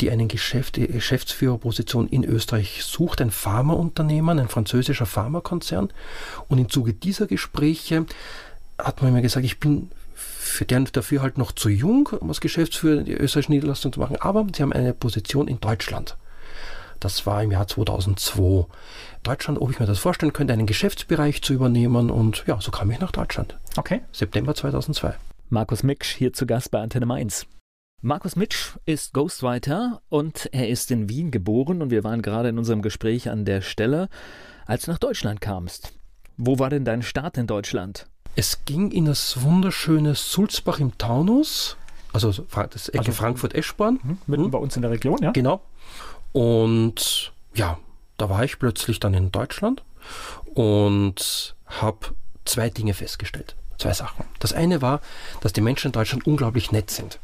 die eine Geschäft, Geschäftsführerposition in Österreich sucht, ein Pharmaunternehmen, ein französischer Pharmakonzern. Und im Zuge dieser Gespräche hat man mir gesagt, ich bin für deren dafür halt noch zu jung, um als Geschäftsführer die österreichische Niederlassung zu machen, aber sie haben eine Position in Deutschland. Das war im Jahr 2002. Deutschland, ob ich mir das vorstellen könnte, einen Geschäftsbereich zu übernehmen und ja, so kam ich nach Deutschland. Okay. September 2002. Markus Miksch hier zu Gast bei Antenne Mainz. Markus Mitsch ist Ghostwriter und er ist in Wien geboren und wir waren gerade in unserem Gespräch an der Stelle, als du nach Deutschland kamst. Wo war denn dein Start in Deutschland? Es ging in das wunderschöne Sulzbach im Taunus, also das Ecke also, Frankfurt-Eschborn. Mhm, mitten hm. bei uns in der Region, ja. Genau. Und ja, da war ich plötzlich dann in Deutschland und habe zwei Dinge festgestellt. Zwei Sachen. Das eine war, dass die Menschen in Deutschland unglaublich nett sind.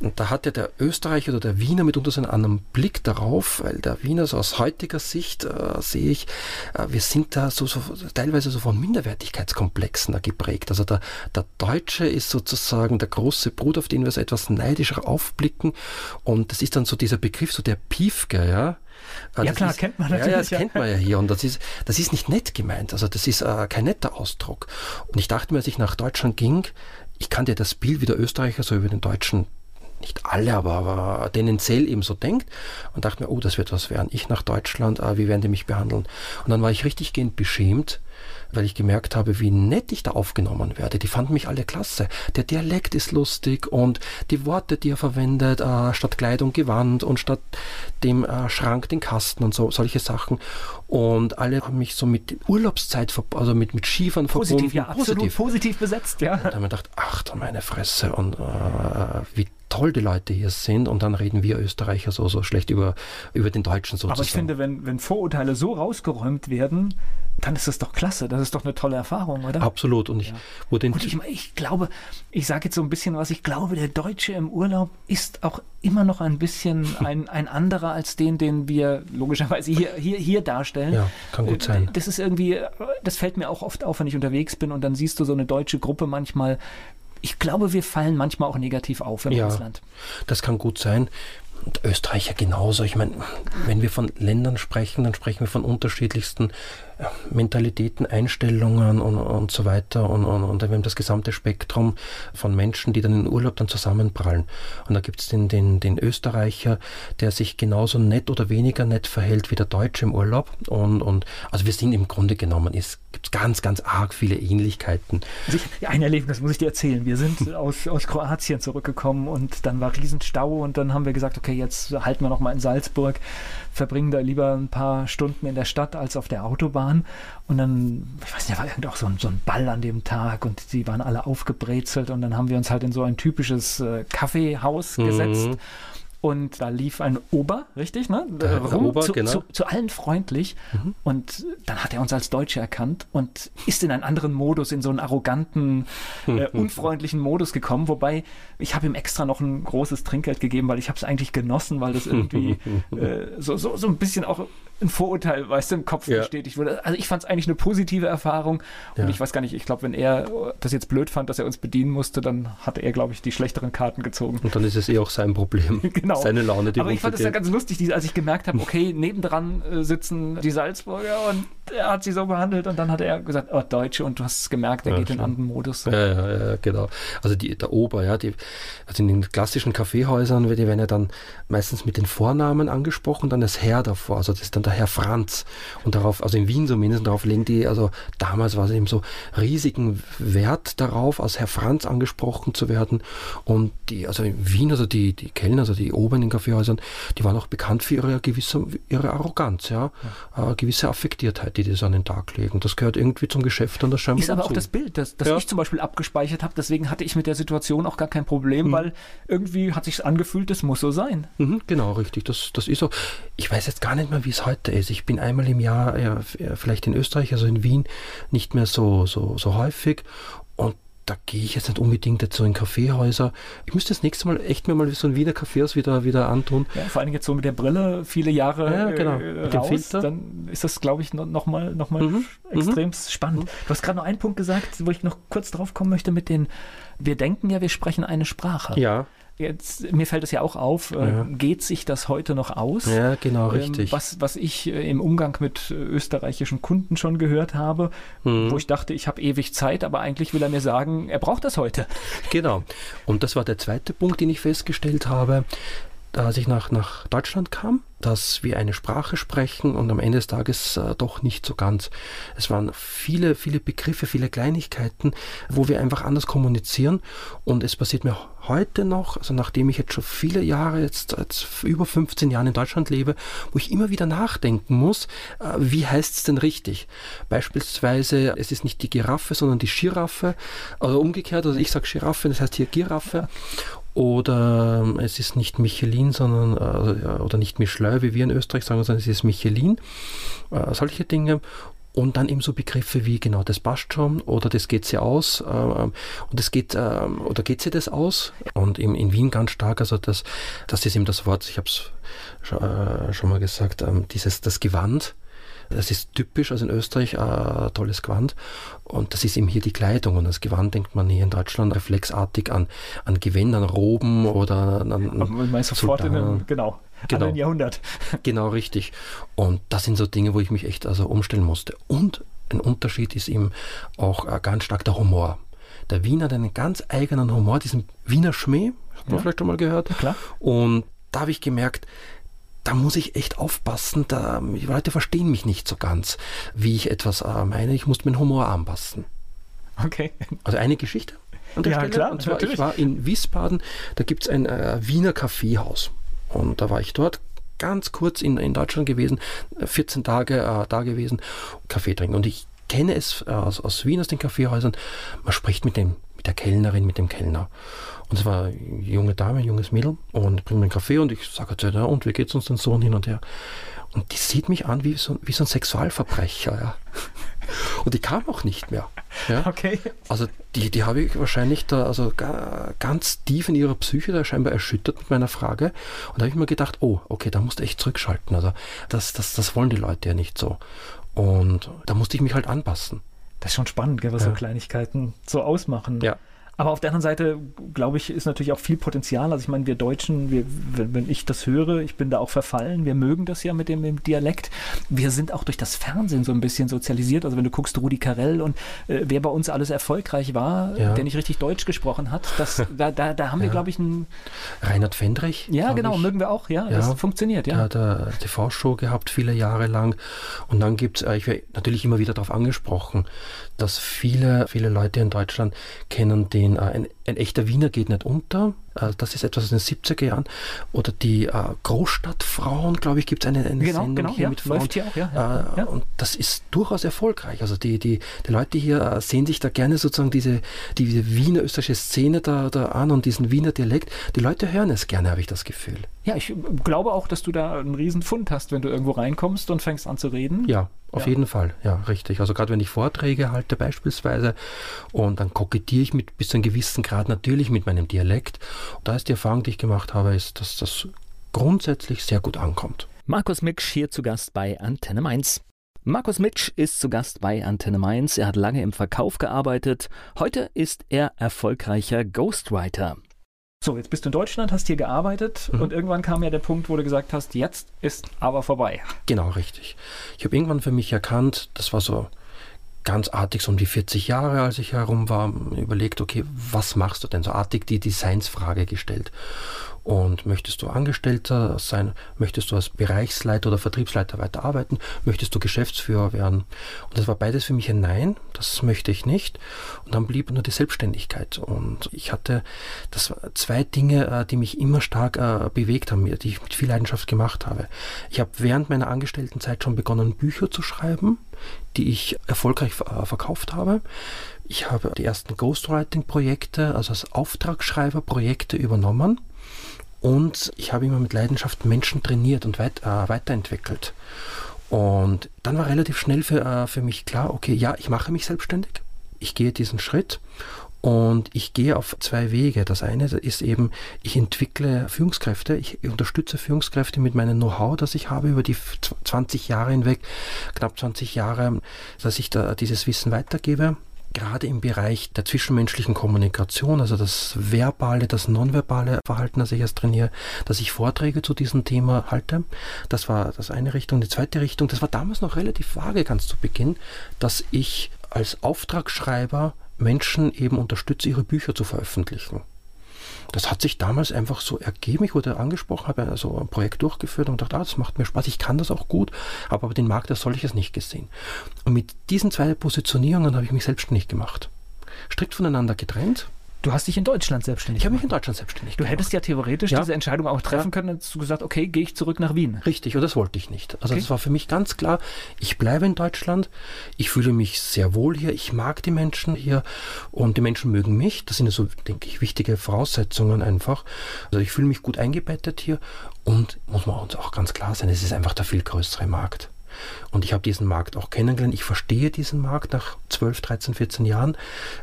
Und da hatte der Österreicher oder der Wiener mitunter so einen anderen Blick darauf, weil der Wiener so aus heutiger Sicht äh, sehe ich, äh, wir sind da so, so teilweise so von Minderwertigkeitskomplexen geprägt. Also der, der Deutsche ist sozusagen der große Bruder, auf den wir so etwas neidischer aufblicken. Und das ist dann so dieser Begriff, so der Piefke, ja. Äh, ja klar, ist, kennt man natürlich. Ja, ja das ja. kennt man ja hier und das ist, das ist nicht nett gemeint, also das ist äh, kein netter Ausdruck. Und ich dachte mir, als ich nach Deutschland ging, ich kannte das Bild, wie der Österreicher so über den Deutschen nicht alle, aber, aber tendenziell eben so denkt und dachte mir, oh, das wird was werden. Ich nach Deutschland, äh, wie werden die mich behandeln? Und dann war ich richtig gehend beschämt, weil ich gemerkt habe, wie nett ich da aufgenommen werde. Die fanden mich alle klasse. Der Dialekt ist lustig und die Worte, die er verwendet, äh, statt Kleidung Gewand und statt dem äh, Schrank den Kasten und so, solche Sachen. Und alle haben mich so mit Urlaubszeit, also mit, mit Skifahren positiv, verbunden. Ja, absolut positiv. positiv besetzt, ja. Und dann habe ich gedacht, ach du meine Fresse und äh, wie toll die Leute hier sind und dann reden wir Österreicher so, so schlecht über, über den Deutschen sozusagen. Aber ich finde, wenn, wenn Vorurteile so rausgeräumt werden, dann ist das doch klasse. Das ist doch eine tolle Erfahrung, oder? Absolut. Und ich, ja. den und ich, ich glaube, ich sage jetzt so ein bisschen was, ich glaube, der Deutsche im Urlaub ist auch immer noch ein bisschen ein, ein anderer als den, den wir logischerweise hier, hier, hier darstellen. Ja, kann gut sein. Das ist irgendwie, das fällt mir auch oft auf, wenn ich unterwegs bin und dann siehst du so eine deutsche Gruppe manchmal, ich glaube, wir fallen manchmal auch negativ auf im ja, Ausland. Das kann gut sein. Und Österreicher genauso. Ich meine, wenn wir von Ländern sprechen, dann sprechen wir von unterschiedlichsten Mentalitäten, Einstellungen und, und so weiter. Und, und, und wir haben das gesamte Spektrum von Menschen, die dann in Urlaub dann zusammenprallen. Und da gibt es den, den, den Österreicher, der sich genauso nett oder weniger nett verhält wie der Deutsche im Urlaub. Und, und also wir sind im Grunde genommen, es gibt ganz, ganz arg viele Ähnlichkeiten. Also ich, ein Erlebnis muss ich dir erzählen. Wir sind aus, aus Kroatien zurückgekommen und dann war Riesenstau und dann haben wir gesagt, okay, jetzt halten wir noch mal in Salzburg verbringen da lieber ein paar Stunden in der Stadt als auf der Autobahn. Und dann, ich weiß nicht, da war irgendwie auch so ein, so ein Ball an dem Tag und die waren alle aufgebrezelt und dann haben wir uns halt in so ein typisches äh, Kaffeehaus mhm. gesetzt und da lief ein Ober, richtig, ne? Der Rum, Ober, zu, genau. zu, zu, allen freundlich. Mhm. Und dann hat er uns als Deutsche erkannt und ist in einen anderen Modus, in so einen arroganten, äh, unfreundlichen Modus gekommen. Wobei ich habe ihm extra noch ein großes Trinkgeld gegeben, weil ich habe es eigentlich genossen, weil das irgendwie äh, so, so, so ein bisschen auch ein Vorurteil, weißt du, im Kopf ja. bestätigt wurde. Also ich fand es eigentlich eine positive Erfahrung. Und ja. ich weiß gar nicht, ich glaube, wenn er das jetzt blöd fand, dass er uns bedienen musste, dann hat er, glaube ich, die schlechteren Karten gezogen. Und dann ist es eh auch sein Problem. genau. Seine Laune, die Aber ich fand es ja ganz lustig, als ich gemerkt habe, okay, nebendran äh, sitzen die Salzburger und er hat sie so behandelt und dann hat er gesagt, oh, Deutsche und du hast es gemerkt, er ja, geht klar. in einen anderen Modus. Ja, ja, ja, genau. Also die, der Ober, ja, die, also in den klassischen Kaffeehäusern, die werden ja dann meistens mit den Vornamen angesprochen, dann das Herr davor, also das ist dann der Herr Franz und darauf, also in Wien zumindest, darauf legen die, also damals war es eben so riesigen Wert darauf, als Herr Franz angesprochen zu werden und die, also in Wien, also die, die Kellner, also die Oben in Kaffeehäusern, die waren auch bekannt für ihre gewisse, ihre Arroganz, ja, ja. Äh, gewisse Affektiertheit, die die so an den Tag legen. Das gehört irgendwie zum Geschäft und das scheinbar Ist aber auch das Bild, das, das ja. ich zum Beispiel abgespeichert habe, deswegen hatte ich mit der Situation auch gar kein Problem, mhm. weil irgendwie hat sich angefühlt, das muss so sein. Mhm, genau, richtig, das, das ist so. Ich weiß jetzt gar nicht mehr, wie es heute ist. Ich bin einmal im Jahr, ja, vielleicht in Österreich, also in Wien, nicht mehr so, so, so häufig und da gehe ich jetzt nicht unbedingt so in Kaffeehäuser. Ich müsste das nächste Mal echt mir mal so ein Wiener Kaffeehaus wieder, wieder antun. Ja, vor allem jetzt so mit der Brille viele Jahre ja, genau. äh, raus, dann ist das, glaube ich, nochmal noch, mal mhm. extrem mhm. spannend. Mhm. Du hast gerade noch einen Punkt gesagt, wo ich noch kurz drauf kommen möchte mit den, wir denken ja, wir sprechen eine Sprache. Ja. Jetzt, mir fällt es ja auch auf, äh, ja. geht sich das heute noch aus? Ja, genau, ähm, richtig. Was, was ich äh, im Umgang mit äh, österreichischen Kunden schon gehört habe, mhm. wo ich dachte, ich habe ewig Zeit, aber eigentlich will er mir sagen, er braucht das heute. Genau. Und das war der zweite Punkt, den ich festgestellt habe als ich nach, nach Deutschland kam, dass wir eine Sprache sprechen und am Ende des Tages äh, doch nicht so ganz. Es waren viele, viele Begriffe, viele Kleinigkeiten, wo wir einfach anders kommunizieren und es passiert mir heute noch, also nachdem ich jetzt schon viele Jahre, jetzt, jetzt über 15 Jahre in Deutschland lebe, wo ich immer wieder nachdenken muss, äh, wie heißt es denn richtig? Beispielsweise, es ist nicht die Giraffe, sondern die Giraffe, oder umgekehrt, also ich sage Giraffe, das heißt hier Giraffe oder ähm, es ist nicht Michelin, sondern äh, oder nicht Michelin, wie wir in Österreich sagen, sondern es ist Michelin. Äh, solche Dinge. Und dann eben so Begriffe wie genau das passt schon oder das geht sie aus äh, und das geht äh, oder geht sie das aus und in, in Wien ganz stark, also das, das ist eben das Wort, ich habe es schon, äh, schon mal gesagt, ähm, dieses das Gewand, das ist typisch, also in Österreich ein äh, tolles Gewand. Und das ist eben hier die Kleidung. Und das Gewand denkt man hier in Deutschland reflexartig an, an Gewänder, an Roben oder an. an man sofort in einem, genau, genau. An Jahrhundert. Genau, richtig. Und das sind so Dinge, wo ich mich echt also umstellen musste. Und ein Unterschied ist eben auch äh, ganz stark der Humor. Der Wiener hat einen ganz eigenen Humor, diesen Wiener Schmäh, Hat man ja. vielleicht schon mal gehört. Ja, klar. Und da habe ich gemerkt, da muss ich echt aufpassen, da, die Leute verstehen mich nicht so ganz, wie ich etwas äh, meine. Ich muss meinen Humor anpassen. Okay. Also eine Geschichte an der ja, Stelle. Klar, und zwar, natürlich. ich war in Wiesbaden, da gibt es ein äh, Wiener Kaffeehaus. Und da war ich dort ganz kurz in, in Deutschland gewesen, 14 Tage äh, da gewesen, Kaffee trinken. Und ich kenne es äh, aus, aus Wien, aus den Kaffeehäusern, man spricht mit, dem, mit der Kellnerin, mit dem Kellner. Und es war eine junge Dame, ein junges Mädel und bringt mir einen Kaffee und ich sage zu ihr, und wie geht's uns denn so hin und her? Und die sieht mich an wie so, wie so ein Sexualverbrecher. Ja. Und die kam auch nicht mehr. Ja. Okay. Also die, die habe ich wahrscheinlich da also ganz tief in ihrer Psyche da scheinbar erschüttert mit meiner Frage. Und da habe ich mir gedacht, oh, okay, da musst du echt zurückschalten. Also das, das, das wollen die Leute ja nicht so. Und da musste ich mich halt anpassen. Das ist schon spannend, gell, was ja. so Kleinigkeiten so ausmachen. Ja. Aber auf der anderen Seite, glaube ich, ist natürlich auch viel Potenzial. Also ich meine, wir Deutschen, wir, wenn, wenn, ich das höre, ich bin da auch verfallen, wir mögen das ja mit dem, dem, Dialekt. Wir sind auch durch das Fernsehen so ein bisschen sozialisiert. Also wenn du guckst, Rudi Carell und äh, wer bei uns alles erfolgreich war, ja. der nicht richtig Deutsch gesprochen hat, das, da, da, da haben ja. wir, glaube ich, einen... Reinhard Fendrich. Ja, genau, ich. mögen wir auch. Ja, ja, das funktioniert, ja. Der hat eine TV-Show gehabt, viele Jahre lang. Und dann gibt es, äh, ich werde natürlich immer wieder darauf angesprochen, dass viele, viele Leute in Deutschland kennen den, äh, ein, ein echter Wiener geht nicht unter. Äh, das ist etwas aus den 70er Jahren. Oder die äh, Großstadtfrauen, glaube ich, gibt es eine, eine genau, Sendung genau, hier ja, mit Frauen. Hier auch, ja, ja, Und das ist durchaus erfolgreich. Also die, die, die Leute hier sehen sich da gerne sozusagen diese, diese Wiener österreichische Szene da, da an und diesen Wiener Dialekt. Die Leute hören es gerne, habe ich das Gefühl. Ja, ich glaube auch, dass du da einen riesen Fund hast, wenn du irgendwo reinkommst und fängst an zu reden. Ja, auf ja. jeden Fall. Ja, richtig. Also gerade wenn ich Vorträge halte beispielsweise und dann kokettiere ich mit bis zu einem gewissen Grad natürlich mit meinem Dialekt. Und da ist die Erfahrung, die ich gemacht habe, ist, dass das grundsätzlich sehr gut ankommt. Markus Miksch hier zu Gast bei Antenne Mainz. Markus Mitsch ist zu Gast bei Antenne Mainz. Er hat lange im Verkauf gearbeitet. Heute ist er erfolgreicher Ghostwriter. So, jetzt bist du in Deutschland, hast hier gearbeitet mhm. und irgendwann kam ja der Punkt, wo du gesagt hast, jetzt ist aber vorbei. Genau, richtig. Ich habe irgendwann für mich erkannt, das war so ganz artig, so um die 40 Jahre, als ich herum war, überlegt, okay, was machst du denn? So artig die Designsfrage gestellt. Und möchtest du Angestellter sein? Möchtest du als Bereichsleiter oder Vertriebsleiter weiterarbeiten? Möchtest du Geschäftsführer werden? Und das war beides für mich ein Nein, das möchte ich nicht. Und dann blieb nur die Selbstständigkeit. Und ich hatte das zwei Dinge, äh, die mich immer stark äh, bewegt haben, die ich mit viel Leidenschaft gemacht habe. Ich habe während meiner Angestelltenzeit schon begonnen, Bücher zu schreiben, die ich erfolgreich äh, verkauft habe. Ich habe die ersten Ghostwriting-Projekte, also als Auftragsschreiber-Projekte übernommen und ich habe immer mit Leidenschaft Menschen trainiert und weit, äh, weiterentwickelt. Und dann war relativ schnell für, äh, für mich klar, okay, ja, ich mache mich selbstständig. Ich gehe diesen Schritt und ich gehe auf zwei Wege. Das eine ist eben, ich entwickle Führungskräfte, ich unterstütze Führungskräfte mit meinem Know-how, das ich habe über die 20 Jahre hinweg, knapp 20 Jahre, dass ich da dieses Wissen weitergebe gerade im Bereich der zwischenmenschlichen Kommunikation, also das verbale, das nonverbale Verhalten, das ich erst trainiere, dass ich Vorträge zu diesem Thema halte. Das war das eine Richtung. Die zweite Richtung, das war damals noch relativ vage ganz zu Beginn, dass ich als Auftragsschreiber Menschen eben unterstütze, ihre Bücher zu veröffentlichen das hat sich damals einfach so ergeben. Ich wurde angesprochen, habe also ein Projekt durchgeführt und dachte, ah, das macht mir Spaß, ich kann das auch gut, aber den Markt als solches nicht gesehen. Und mit diesen zwei Positionierungen habe ich mich selbstständig gemacht. Strikt voneinander getrennt. Du hast dich in Deutschland selbstständig Ich habe mich in Deutschland selbstständig Du gemacht. hättest ja theoretisch ja. diese Entscheidung auch treffen ja. können, und du gesagt, okay, gehe ich zurück nach Wien. Richtig, und das wollte ich nicht. Also okay. das war für mich ganz klar, ich bleibe in Deutschland, ich fühle mich sehr wohl hier, ich mag die Menschen hier und die Menschen mögen mich. Das sind so, denke ich, wichtige Voraussetzungen einfach. Also ich fühle mich gut eingebettet hier und muss man uns auch ganz klar sein, es ist einfach der viel größere Markt. Und ich habe diesen Markt auch kennengelernt. Ich verstehe diesen Markt nach 12, 13, 14 Jahren.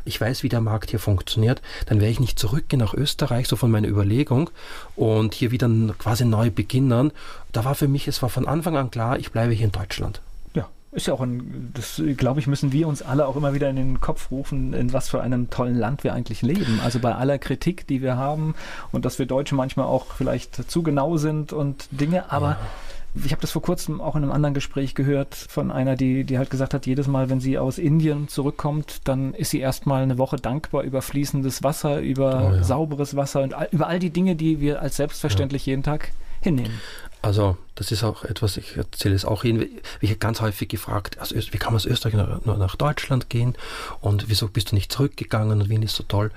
Ich weiß, wie der Markt hier funktioniert. Dann werde ich nicht zurückgehen nach Österreich, so von meiner Überlegung, und hier wieder quasi neu beginnen. Da war für mich, es war von Anfang an klar, ich bleibe hier in Deutschland. Ja, ist ja auch ein, das glaube ich, müssen wir uns alle auch immer wieder in den Kopf rufen, in was für einem tollen Land wir eigentlich leben. Also bei aller Kritik, die wir haben und dass wir Deutsche manchmal auch vielleicht zu genau sind und Dinge, aber ja Ich habe das vor kurzem auch in einem anderen Gespräch gehört von einer, die, die halt gesagt hat, jedes Mal, wenn sie aus Indien zurückkommt, dann ist sie erstmal eine Woche dankbar über fließendes Wasser, über oh ja. sauberes Wasser und all, über all die Dinge, die wir als selbstverständlich ja. jeden Tag hinnehmen. Also das ist auch etwas, ich erzähle es auch Ihnen, ich habe ganz häufig gefragt, also wie kann man aus Österreich nur nach Deutschland gehen und wieso bist du nicht zurückgegangen und Wien ist so toll.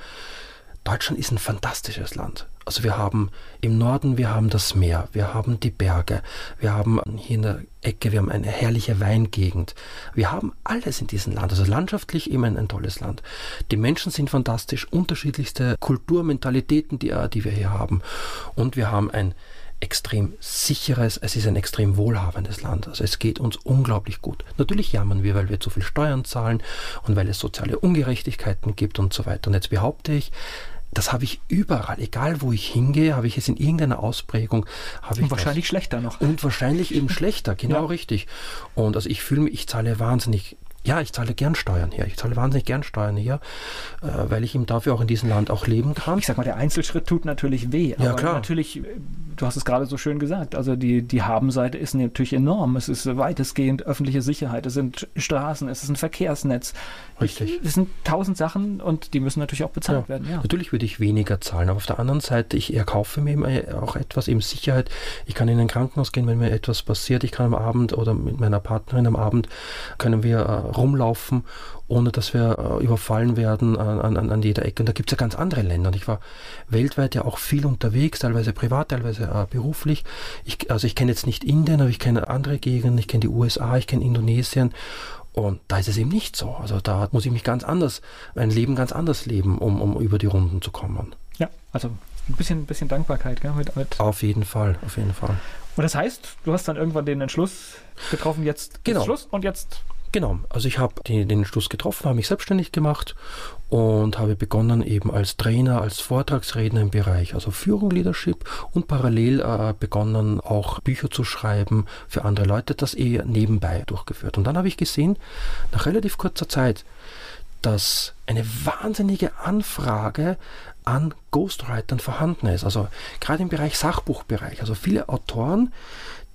Deutschland ist ein fantastisches Land. Also wir haben im Norden, wir haben das Meer, wir haben die Berge, wir haben hier in der Ecke, wir haben eine herrliche Weingegend. Wir haben alles in diesem Land. Also landschaftlich immer ein, ein tolles Land. Die Menschen sind fantastisch, unterschiedlichste Kulturmentalitäten, die, die wir hier haben. Und wir haben ein extrem sicheres, es ist ein extrem wohlhabendes Land. Also es geht uns unglaublich gut. Natürlich jammern wir, weil wir zu viel Steuern zahlen und weil es soziale Ungerechtigkeiten gibt und so weiter. Und jetzt behaupte ich, das habe ich überall, egal wo ich hingehe, habe ich es in irgendeiner Ausprägung. Habe und wahrscheinlich das. schlechter noch. Und wahrscheinlich eben schlechter, genau ja. richtig. Und also ich fühle mich, ich zahle wahnsinnig ja, ich zahle gern Steuern hier. Ich zahle wahnsinnig gern Steuern hier, äh, weil ich eben dafür auch in diesem Land auch leben kann. Ich sag mal, der Einzelschritt tut natürlich weh. Ja, klar. Natürlich, du hast es gerade so schön gesagt, also die, die Habenseite ist natürlich enorm. Es ist weitestgehend öffentliche Sicherheit, es sind Straßen, es ist ein Verkehrsnetz. Richtig. Es sind tausend Sachen und die müssen natürlich auch bezahlt ja. werden. Ja. Natürlich würde ich weniger zahlen, aber auf der anderen Seite, ich erkaufe mir eben auch etwas, eben Sicherheit. Ich kann in ein Krankenhaus gehen, wenn mir etwas passiert. Ich kann am Abend oder mit meiner Partnerin am Abend können wir äh, rumlaufen, ohne dass wir äh, überfallen werden an, an, an jeder Ecke. Und da gibt es ja ganz andere Länder. Und ich war weltweit ja auch viel unterwegs, teilweise privat, teilweise äh, beruflich. Ich, also ich kenne jetzt nicht Indien, aber ich kenne andere Gegenden, ich kenne die USA, ich kenne Indonesien. Und da ist es eben nicht so. Also da muss ich mich ganz anders, mein Leben ganz anders leben, um, um über die Runden zu kommen. Ja, also ein bisschen, bisschen Dankbarkeit, gell? Mit, mit auf jeden Fall, auf jeden Fall. Und das heißt, du hast dann irgendwann den Entschluss getroffen, jetzt genau. Schluss und jetzt Genau, also ich habe den, den Schluss getroffen, habe mich selbstständig gemacht und habe begonnen eben als Trainer, als Vortragsredner im Bereich, also Führung, Leadership und parallel äh, begonnen auch Bücher zu schreiben für andere Leute, das eher nebenbei durchgeführt. Und dann habe ich gesehen, nach relativ kurzer Zeit, dass eine wahnsinnige Anfrage an Ghostwritern vorhanden ist. Also gerade im Bereich Sachbuchbereich. Also viele Autoren,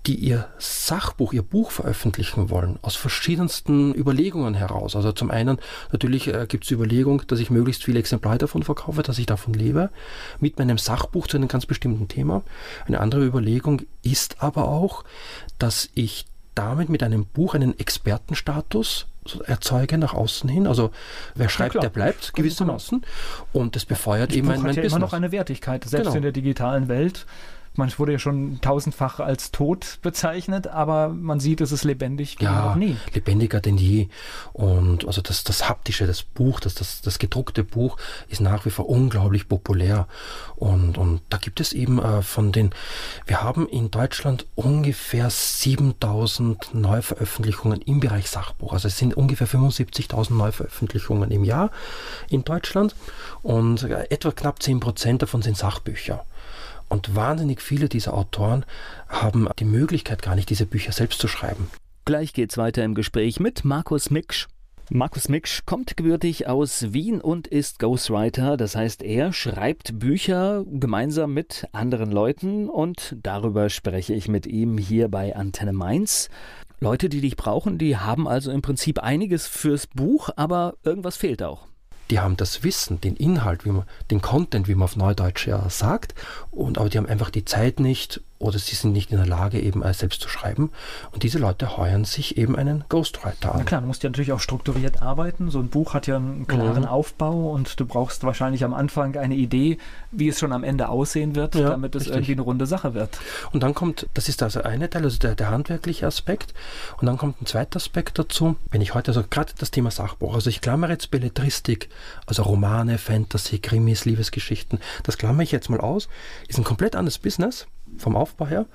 die ihr Sachbuch, ihr Buch veröffentlichen wollen, aus verschiedensten Überlegungen heraus. Also zum einen natürlich äh, gibt es die Überlegung, dass ich möglichst viele Exemplare davon verkaufe, dass ich davon lebe, mit meinem Sachbuch zu einem ganz bestimmten Thema. Eine andere Überlegung ist aber auch, dass ich damit mit einem Buch einen Expertenstatus erzeuge nach außen hin. Also wer schreibt, ja, der bleibt gewissermaßen. Und das befeuert das eben mein, mein ja Business. immer noch eine Wertigkeit, selbst genau. in der digitalen Welt man wurde ja schon tausendfach als tot bezeichnet, aber man sieht, es ist lebendig ja, noch nie. Lebendiger denn je. Und also das, das haptische, das Buch, das, das, das gedruckte Buch ist nach wie vor unglaublich populär. Und, und da gibt es eben äh, von den, wir haben in Deutschland ungefähr 7000 Neuveröffentlichungen im Bereich Sachbuch. Also es sind ungefähr 75.000 Neuveröffentlichungen im Jahr in Deutschland und äh, etwa knapp 10 Prozent davon sind Sachbücher. Und wahnsinnig viele dieser Autoren haben die Möglichkeit gar nicht, diese Bücher selbst zu schreiben. Gleich geht's weiter im Gespräch mit Markus Miksch. Markus Miksch kommt gebürtig aus Wien und ist Ghostwriter. Das heißt, er schreibt Bücher gemeinsam mit anderen Leuten und darüber spreche ich mit ihm hier bei Antenne Mainz. Leute, die dich brauchen, die haben also im Prinzip einiges fürs Buch, aber irgendwas fehlt auch die haben das Wissen, den Inhalt, man, den Content, wie man auf Neudeutsch ja sagt, und aber die haben einfach die Zeit nicht oder sie sind nicht in der Lage, eben selbst zu schreiben. Und diese Leute heuern sich eben einen Ghostwriter an. Na klar, du musst ja natürlich auch strukturiert arbeiten. So ein Buch hat ja einen klaren mhm. Aufbau und du brauchst wahrscheinlich am Anfang eine Idee, wie es schon am Ende aussehen wird, ja, damit es richtig. irgendwie eine runde Sache wird. Und dann kommt, das ist also eine Teil, also der, der handwerkliche Aspekt. Und dann kommt ein zweiter Aspekt dazu. Wenn ich heute, also gerade das Thema Sachbuch, also ich klammere jetzt Belletristik, also Romane, Fantasy, Krimis, Liebesgeschichten, das klammere ich jetzt mal aus, ist ein komplett anderes Business vom Aufbau her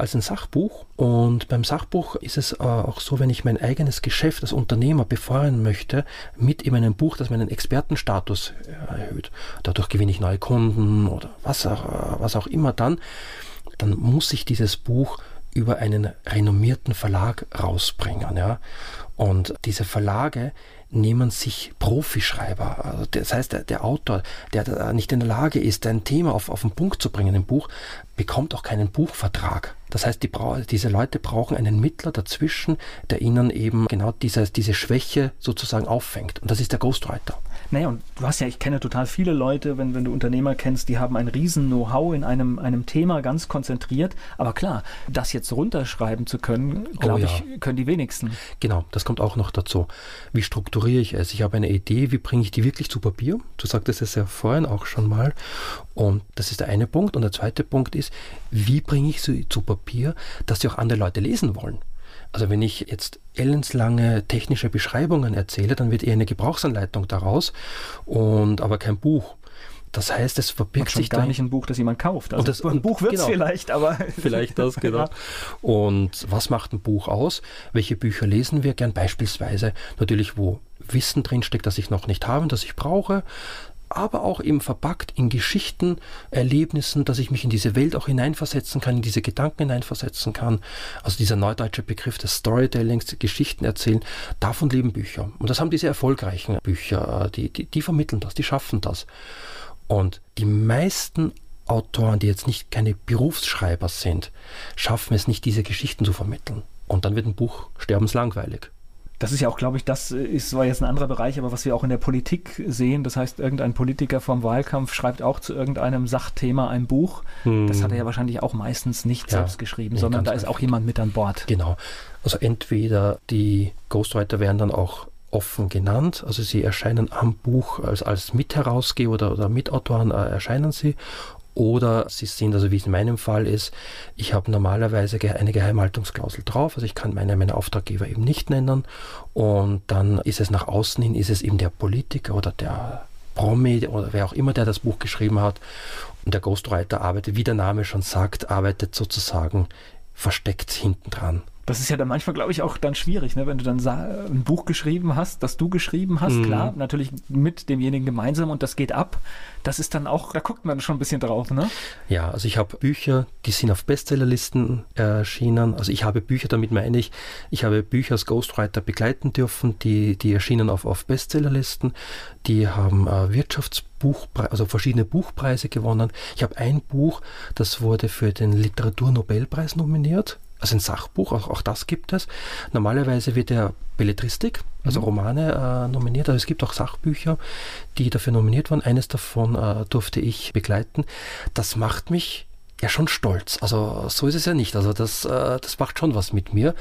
als ein Sachbuch. Und beim Sachbuch ist es äh, auch so, wenn ich mein eigenes Geschäft als Unternehmer befeuern möchte, mit eben einem Buch, das meinen Expertenstatus äh, erhöht. Dadurch gewinne ich neue Kunden oder was auch, äh, was auch immer dann, dann muss ich dieses Buch über einen renommierten Verlag rausbringen. Ja? Und diese Verlage nehmen sich Profischreiber. Also das heißt, der, der, Autor, der nicht in der Lage ist, ein Thema auf, auf den Punkt zu bringen im Buch, bekommt auch keinen Buchvertrag. Das heißt, die diese Leute brauchen einen Mittler dazwischen, der ihnen eben genau diese, diese Schwäche sozusagen auffängt. Und das ist der Ghostwriter. Naja, und du hast ja, ich kenne total viele Leute, wenn, wenn du Unternehmer kennst, die haben ein riesen Know-how in einem, einem Thema ganz konzentriert. Aber klar, das jetzt runterschreiben zu können, glaube oh, ja. ich, können die wenigsten. Genau, das kommt auch noch dazu. Wie strukturiere ich es? Ich habe eine Idee, wie bringe ich die wirklich zu Papier? Du sagtest es ja vorhin auch schon mal. Und das ist der eine Punkt. Und der zweite Punkt ist, wie bringe ich sie zu Papier, dass sie auch andere Leute lesen wollen? Also wenn ich jetzt ellenslange technische Beschreibungen erzähle, dann wird eher eine Gebrauchsanleitung daraus und aber kein Buch. Das heißt, es verbirgt sich gar nicht ein Buch, das jemand kauft. Also und das, ein Buch wird es genau. vielleicht, aber vielleicht das genau. Und was macht ein Buch aus? Welche Bücher lesen wir gern? Beispielsweise natürlich, wo Wissen drinsteckt, das ich noch nicht habe, das ich brauche aber auch eben verpackt in Geschichten, Erlebnissen, dass ich mich in diese Welt auch hineinversetzen kann, in diese Gedanken hineinversetzen kann. Also dieser neudeutsche Begriff des Storytellings, Geschichten erzählen, davon leben Bücher. Und das haben diese erfolgreichen Bücher, äh, die, die, die vermitteln das, die schaffen das. Und die meisten Autoren, die jetzt nicht keine Berufsschreiber sind, schaffen es nicht, diese Geschichten zu vermitteln. Und dann wird ein Buch sterbenslangweilig das ist ja auch, glaube ich, das ist zwar jetzt ein anderer Bereich, aber was wir auch in der Politik sehen, das heißt, irgendein Politiker vom Wahlkampf schreibt auch zu irgendeinem Sachthema ein Buch. Hm. Das hat er ja wahrscheinlich auch meistens nicht ja, selbst geschrieben, nee, sondern da ist auch jemand mit an Bord. Genau. Also entweder die Ghostwriter werden dann auch offen genannt, also sie erscheinen am Buch als, als Mitherausgeber oder, oder Mitautoren äh, erscheinen sie oder Sie sind, also wie es in meinem Fall ist, ich habe normalerweise eine Geheimhaltungsklausel drauf, also ich kann meine, meine Auftraggeber eben nicht nennen. Und dann ist es nach außen hin, ist es eben der Politiker oder der Promi oder wer auch immer, der das Buch geschrieben hat. Und der Ghostwriter arbeitet, wie der Name schon sagt, arbeitet sozusagen versteckt hinten dran. Das ist ja dann manchmal, glaube ich, auch dann schwierig, ne? wenn du dann ein Buch geschrieben hast, das du geschrieben hast, mhm. klar, natürlich mit demjenigen gemeinsam und das geht ab. Das ist dann auch, da guckt man schon ein bisschen drauf, ne? Ja, also ich habe Bücher, die sind auf Bestsellerlisten erschienen. Also ich habe Bücher, damit meine ich, ich habe Bücher als Ghostwriter begleiten dürfen, die, die erschienen auf, auf Bestsellerlisten. Die haben äh, Wirtschaftsbuchpreise, also verschiedene Buchpreise gewonnen. Ich habe ein Buch, das wurde für den Literaturnobelpreis nominiert also ein Sachbuch, auch, auch das gibt es. Normalerweise wird der Belletristik, also mhm. Romane, äh, nominiert, aber es gibt auch Sachbücher, die dafür nominiert waren. Eines davon äh, durfte ich begleiten. Das macht mich ja schon stolz. Also so ist es ja nicht. Also das, äh, das macht schon was mit mir.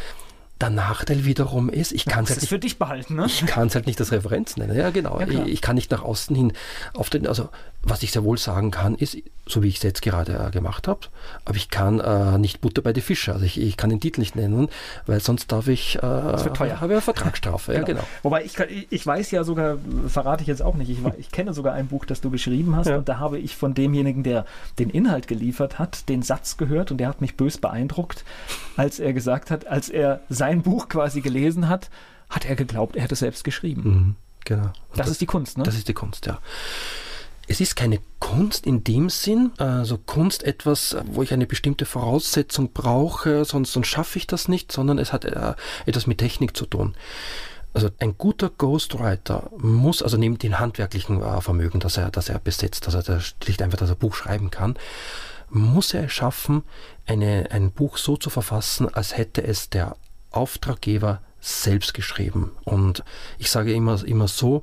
Der Nachteil wiederum ist, ich kann es halt nicht für dich behalten, ne? Ich kann es halt nicht als Referenz nennen. Ja, genau. Ja, ich, ich, kann nicht nach außen hin auf den, also was ich sehr wohl sagen kann, ist, so wie ich es jetzt gerade äh, gemacht habe, aber ich kann äh, nicht Butter bei die Fische. Also ich, ich, kann den Titel nicht nennen, weil sonst darf ich, äh, das wird teuer. habe ja Vertragsstrafe. genau. Ja, genau. Wobei ich, ich weiß ja sogar, verrate ich jetzt auch nicht, ich, ich kenne sogar ein Buch, das du geschrieben hast ja. und da habe ich von demjenigen, der den Inhalt geliefert hat, den Satz gehört und der hat mich bös beeindruckt, als er gesagt hat, als er sein Buch quasi gelesen hat, hat er geglaubt, er hätte es selbst geschrieben. Mhm, genau. Das, das ist die Kunst, ne? Das ist die Kunst, ja. Es ist keine Kunst in dem Sinn, also Kunst etwas, wo ich eine bestimmte Voraussetzung brauche, sonst, sonst schaffe ich das nicht, sondern es hat äh, etwas mit Technik zu tun. Also ein guter Ghostwriter muss, also neben dem handwerklichen äh, Vermögen, das er, das er besitzt, dass er schlicht einfach, dass er Buch schreiben kann, muss er es schaffen, eine, ein Buch so zu verfassen, als hätte es der Auftraggeber selbst geschrieben. Und ich sage immer, immer so,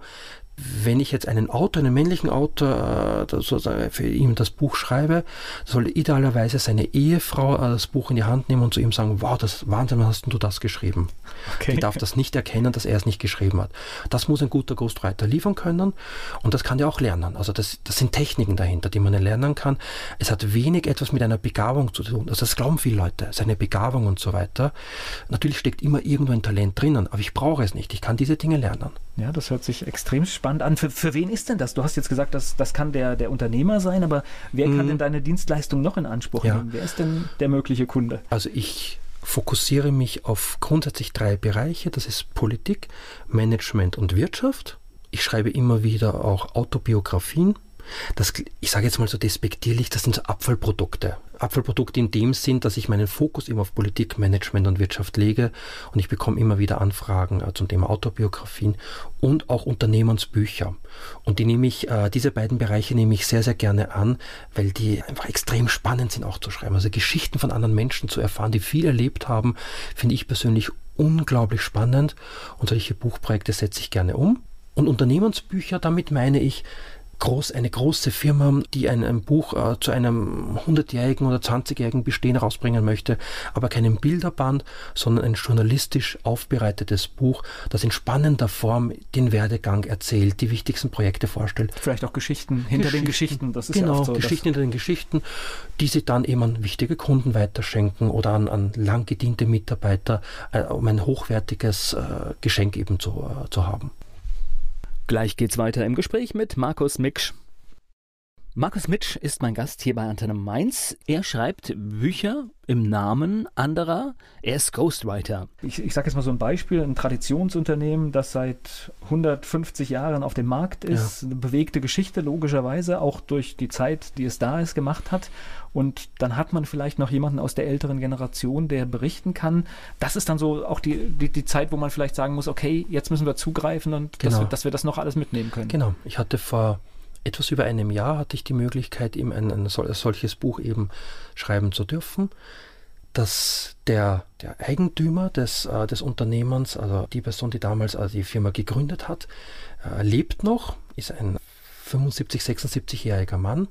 wenn ich jetzt einen Autor, einen männlichen Autor, äh, für ihn das Buch schreibe, soll idealerweise seine Ehefrau äh, das Buch in die Hand nehmen und zu ihm sagen, wow, das Wahnsinn, hast du das geschrieben? Okay. Die darf das nicht erkennen, dass er es nicht geschrieben hat. Das muss ein guter Ghostwriter liefern können und das kann er auch lernen. Also das, das sind Techniken dahinter, die man lernen kann. Es hat wenig etwas mit einer Begabung zu tun. Also das glauben viele Leute, seine Begabung und so weiter. Natürlich steckt immer irgendwo ein Talent drinnen, aber ich brauche es nicht. Ich kann diese Dinge lernen. Ja, das hört sich extrem spannend an. Für, für wen ist denn das? Du hast jetzt gesagt, das, das kann der, der Unternehmer sein, aber wer kann mhm. denn deine Dienstleistung noch in Anspruch ja. nehmen? Wer ist denn der mögliche Kunde? Also ich fokussiere mich auf grundsätzlich drei Bereiche. Das ist Politik, Management und Wirtschaft. Ich schreibe immer wieder auch Autobiografien Das, ich sage jetzt mal so despektierlich, das sind so Abfallprodukte. Abfallprodukte in dem Sinn, dass ich meinen Fokus immer auf Politik, Management und Wirtschaft lege und ich bekomme immer wieder Anfragen äh, zum Thema Autobiografien und auch Unternehmensbücher. Und die nehme ich, äh, diese beiden Bereiche nehme ich sehr, sehr gerne an, weil die einfach extrem spannend sind auch zu schreiben. Also Geschichten von anderen Menschen zu erfahren, die viel erlebt haben, finde ich persönlich unglaublich spannend und solche Buchprojekte setze ich gerne um. Und Unternehmensbücher, damit meine ich, groß, eine große Firma, die ein, ein Buch äh, zu einem 100-jährigen oder 20-jährigen Bestehen rausbringen möchte, aber keinen Bilderband, sondern ein journalistisch aufbereitetes Buch, das in spannender Form den Werdegang erzählt, die wichtigsten Projekte vorstellt. Vielleicht auch Geschichten hinter Geschichten, den Geschichten. Das ist genau, ja so, Geschichten hinter den Geschichten, die sie dann eben an wichtige Kunden weiterschenken oder an, an lang gediente Mitarbeiter, äh, um ein hochwertiges äh, Geschenk eben zu, äh, zu haben. Gleich geht's weiter im Gespräch mit Markus Miksch. Markus Mitsch ist mein Gast hier bei Antenne Mainz. Er schreibt Bücher im Namen anderer. Er ist Ghostwriter. Ich, ich sage jetzt mal so ein Beispiel: ein Traditionsunternehmen, das seit 150 Jahren auf dem Markt ist, ja. eine bewegte Geschichte, logischerweise, auch durch die Zeit, die es da ist, gemacht hat. Und dann hat man vielleicht noch jemanden aus der älteren Generation, der berichten kann. Das ist dann so auch die, die, die Zeit, wo man vielleicht sagen muss: Okay, jetzt müssen wir zugreifen und genau. dass, wir, dass wir das noch alles mitnehmen können. Genau. Ich hatte vor etwas über einem Jahr hatte ich die Möglichkeit, eben ein, ein, solches Buch eben schreiben zu dürfen, dass der, der Eigentümer des, äh, des Unternehmens, also die Person, die damals äh, die Firma gegründet hat, äh, lebt noch, ist ein 75, 76-jähriger Mann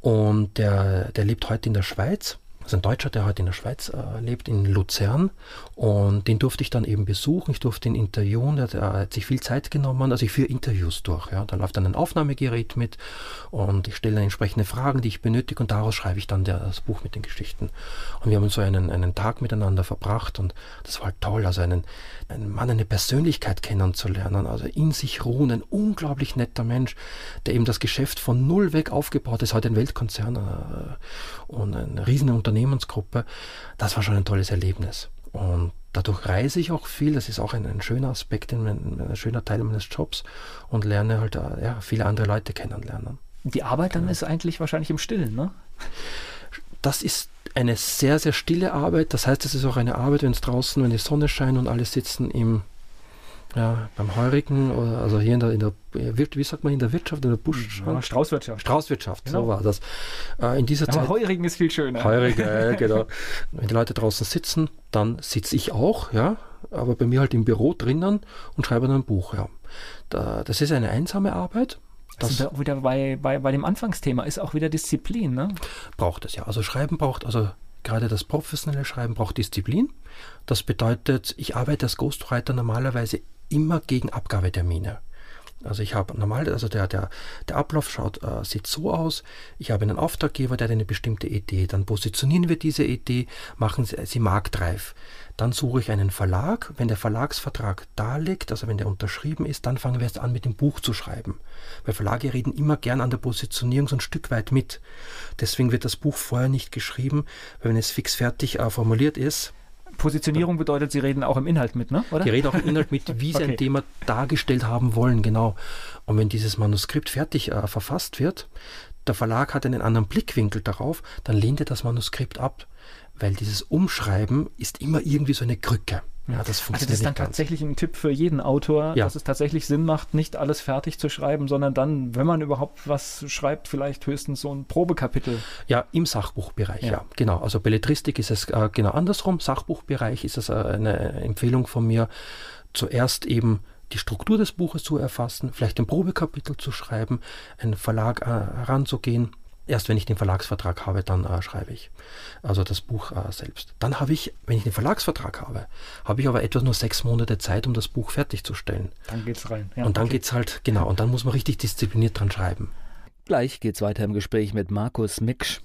und der, der lebt heute in der Schweiz also ein Deutscher, der heute in der Schweiz äh, lebt, in Luzern. Und den durfte ich dann eben besuchen. Ich durfte ihn interviewen. Der, der hat sich viel Zeit genommen. Also ich führe Interviews durch. Ja. Da läuft dann ein Aufnahmegerät mit und ich stelle dann entsprechende Fragen, die ich benötige und daraus schreibe ich dann der, das Buch mit den Geschichten. Und wir haben so einen, einen Tag miteinander verbracht und das war halt toll. Also einen, einen Mann, eine Persönlichkeit kennenzulernen. Also in sich ruhen, ein unglaublich netter Mensch, der eben das Geschäft von null weg aufgebaut ist. Heute ein Weltkonzern äh, und ein riesen Unternehmensgruppe, das war schon ein tolles Erlebnis. Und dadurch reise ich auch viel, das ist auch ein, ein schöner Aspekt, ein, ein, schöner Teil meines Jobs und lerne halt äh, ja, viele andere Leute kennenlernen. Die Arbeit dann genau. ist eigentlich wahrscheinlich im Stillen, ne? Das ist eine sehr, sehr stille Arbeit. Das heißt, es ist auch eine Arbeit, wenn es draußen, wenn die Sonne scheint und alle sitzen im ja, beim Heurigen, also hier in der, in der, wie sagt man, in der Wirtschaft, in der Busch? Ja, Straußwirtschaft. Straußwirtschaft, genau. so war das. Äh, in dieser Aber Zeit, Heurigen ist viel schöner. Heurigen, ja, genau. Wenn die Leute draußen sitzen, dann sitze ich auch, ja, aber bei mir halt im Büro drinnen und schreibe dann ein Buch, ja. Da, das ist eine einsame Arbeit. Das wir auch wieder bei, bei, bei dem Anfangsthema, ist auch wieder Disziplin, ne? Braucht es ja. Also Schreiben braucht, also gerade das professionelle Schreiben braucht Disziplin. Das bedeutet, ich arbeite als Ghostwriter normalerweise immer gegen Abgabetermine. Also ich habe normal, also der, der, der Ablauf schaut, äh, sieht so aus. Ich habe einen Auftraggeber, der hat eine bestimmte Idee. Dann positionieren wir diese Idee, machen sie, sie marktreif. Dann suche ich einen Verlag. Wenn der Verlagsvertrag da liegt, also wenn der unterschrieben ist, dann fangen wir erst an, mit dem Buch zu schreiben. Weil Verlage reden immer gern an der Positionierung so ein Stück weit mit. Deswegen wird das Buch vorher nicht geschrieben, weil wenn es fix fertig äh, formuliert ist, Positionierung bedeutet, Sie reden auch im Inhalt mit, ne? oder? Die reden auch im Inhalt mit, wie Sie okay. ein Thema dargestellt haben wollen, genau. Und wenn dieses Manuskript fertig äh, verfasst wird, der Verlag hat einen anderen Blickwinkel darauf, dann lehnt er das Manuskript ab, weil dieses Umschreiben ist immer irgendwie so eine Krücke. Ja, das funktioniert also das ist dann tatsächlich ein Tipp für jeden Autor, ja. dass es tatsächlich Sinn macht, nicht alles fertig zu schreiben, sondern dann, wenn man überhaupt was schreibt, vielleicht höchstens so ein Probekapitel. Ja, im Sachbuchbereich, ja, ja genau. Also Belletristik ist es äh, genau andersrum. Sachbuchbereich ist es äh, eine Empfehlung von mir, zuerst eben die Struktur des Buches zu erfassen, vielleicht ein Probekapitel zu schreiben, einen Verlag äh, heranzugehen Erst wenn ich den Verlagsvertrag habe, dann äh, schreibe ich. Also das Buch äh, selbst. Dann habe ich, wenn ich den Verlagsvertrag habe, habe ich aber etwas nur sechs Monate Zeit, um das Buch fertigzustellen. Dann geht's rein. Ja, und dann okay. geht's halt, genau, und dann muss man richtig diszipliniert dran schreiben. Gleich geht's weiter im Gespräch mit Markus Miksch.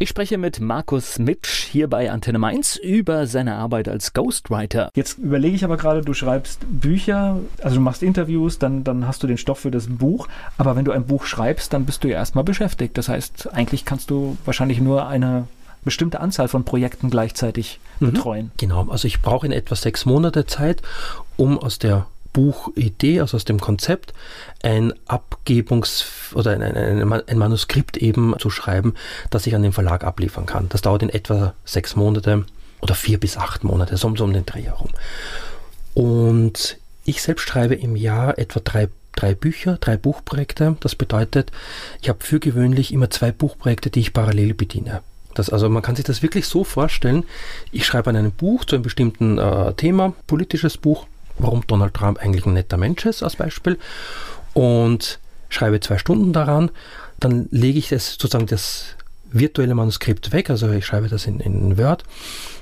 Ich spreche mit Markus Mitsch hier bei Antenne Mainz über seine Arbeit als Ghostwriter. Jetzt überlege ich aber gerade, du schreibst Bücher, also du machst Interviews, dann, dann hast du den Stoff für das Buch. Aber wenn du ein Buch schreibst, dann bist du ja erstmal beschäftigt. Das heißt, eigentlich kannst du wahrscheinlich nur eine bestimmte Anzahl von Projekten gleichzeitig mhm. betreuen. Genau, also ich brauche in etwa sechs Monate Zeit, um aus der Buchidee, also aus dem Konzept, ein Abgebungs, oder ein, ein, ein, Manuskript eben zu schreiben, das ich an den Verlag abliefern kann. Das dauert in etwa sechs Monate oder vier bis acht Monate, so, so um den Dreh herum. Und ich selbst schreibe im Jahr etwa drei, drei Bücher, drei Buchprojekte. Das bedeutet, ich habe für gewöhnlich immer zwei Buchprojekte, die ich parallel bediene. Das, also man kann sich das wirklich so vorstellen, ich schreibe an einem Buch zu einem bestimmten äh, Thema, politisches Buch, warum Donald Trump eigentlich ein netter Mensch ist als Beispiel und schreibe zwei Stunden daran, dann lege ich das sozusagen das virtuelle Manuskript weg, also ich schreibe das in, in Word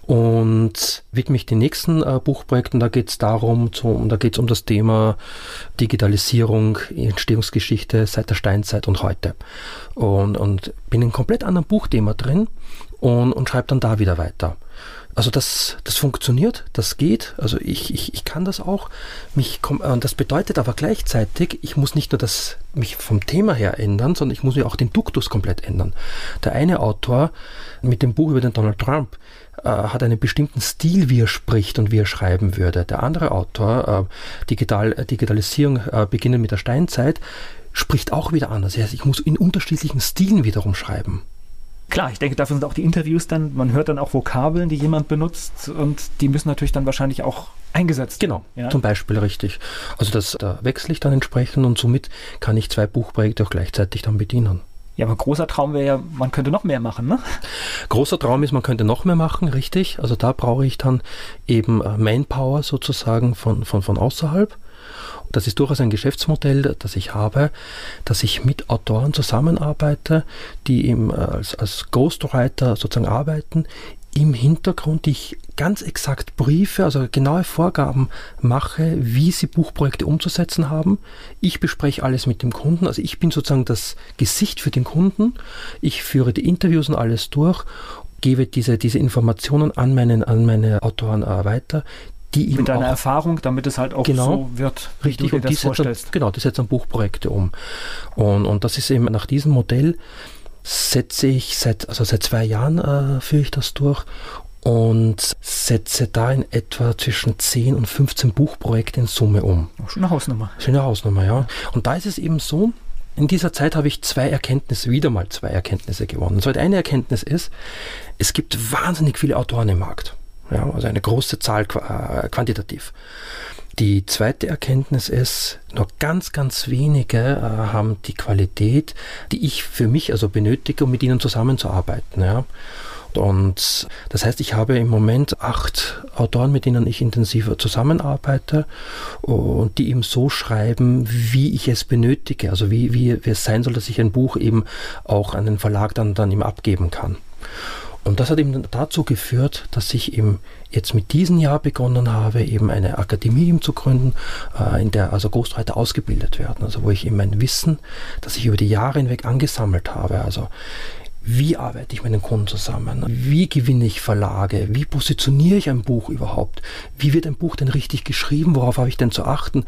und widme mich den nächsten äh, Buchprojekten. Da geht es darum, zum, da geht es um das Thema Digitalisierung, Entstehungsgeschichte seit der Steinzeit und heute. Und, und bin in einem komplett anderen Buchthema drin und, und schreibe dann da wieder weiter. Also das, das funktioniert, das geht. Also ich, ich, ich kann das auch. Mich komm, äh, das bedeutet aber gleichzeitig, ich muss nicht nur das, mich vom Thema her ändern, sondern ich muss ja auch den Duktus komplett ändern. Der eine Autor mit dem Buch über den Donald Trump äh, hat einen bestimmten Stil, wie er spricht und wie er schreiben würde. Der andere Autor, äh, Digital, Digitalisierung äh, beginnen mit der Steinzeit, spricht auch wieder anders. Das heißt, ich muss in unterschiedlichen Stilen wiederum schreiben. Klar, ich denke, dafür sind auch die Interviews dann, man hört dann auch Vokabeln, die jemand benutzt und die müssen natürlich dann wahrscheinlich auch eingesetzt Genau, ja? zum Beispiel richtig. Also das, da wechsle ich dann entsprechend und somit kann ich zwei Buchprojekte auch gleichzeitig dann bedienen. Ja, aber großer Traum wäre ja, man könnte noch mehr machen, ne? Großer Traum ist, man könnte noch mehr machen, richtig. Also da brauche ich dann eben äh, Manpower sozusagen von, von, von außerhalb. Das ist durchaus ein Geschäftsmodell, das ich habe, dass ich mit Autoren zusammenarbeite, die eben äh, als, als Ghostwriter sozusagen arbeiten, im Hintergrund ich ganz exakt Briefe, also genaue Vorgaben mache, wie sie Buchprojekte umzusetzen haben. Ich bespreche alles mit dem Kunden, also ich bin sozusagen das Gesicht für den Kunden. Ich führe die Interviews und alles durch, gebe diese, diese Informationen an, meinen, an meine Autoren äh, weiter, die mit deiner Erfahrung, damit es halt auch genau, so wird, richtig, du dir das vorstellst. Dann, genau, die setzen Buchprojekte um. Und, und das ist eben nach diesem Modell setze ich seit, also seit zwei Jahren äh, führe ich das durch und setze da in etwa zwischen 10 und 15 Buchprojekte in Summe um. Schöne Hausnummer. Schöne Hausnummer, ja. Und da ist es eben so, in dieser Zeit habe ich zwei Erkenntnisse, wieder mal zwei Erkenntnisse gewonnen. Und so eine Erkenntnis ist, es gibt wahnsinnig viele Autoren im Markt. Ja, also eine große Zahl äh, quantitativ. Die zweite Erkenntnis ist, nur ganz, ganz wenige äh, haben die Qualität, die ich für mich also benötige, um mit ihnen zusammenzuarbeiten. Ja. Und das heißt, ich habe im Moment acht Autoren, mit denen ich intensiver zusammenarbeite und die eben so schreiben, wie ich es benötige, also wie, wie, wie es sein soll, dass ich ein Buch eben auch an den Verlag dann, dann ihm abgeben kann. Und das hat eben dazu geführt, dass ich eben jetzt mit diesem Jahr begonnen habe, eben eine Akademie zu gründen, äh, in der also Ghostwriter ausgebildet werden. Also wo ich eben mein Wissen, das ich über die Jahre hinweg angesammelt habe, also wie arbeite ich mit den Kunden zusammen? Wie gewinne ich Verlage? Wie positioniere ich ein Buch überhaupt? Wie wird ein Buch denn richtig geschrieben? Worauf habe ich denn zu achten?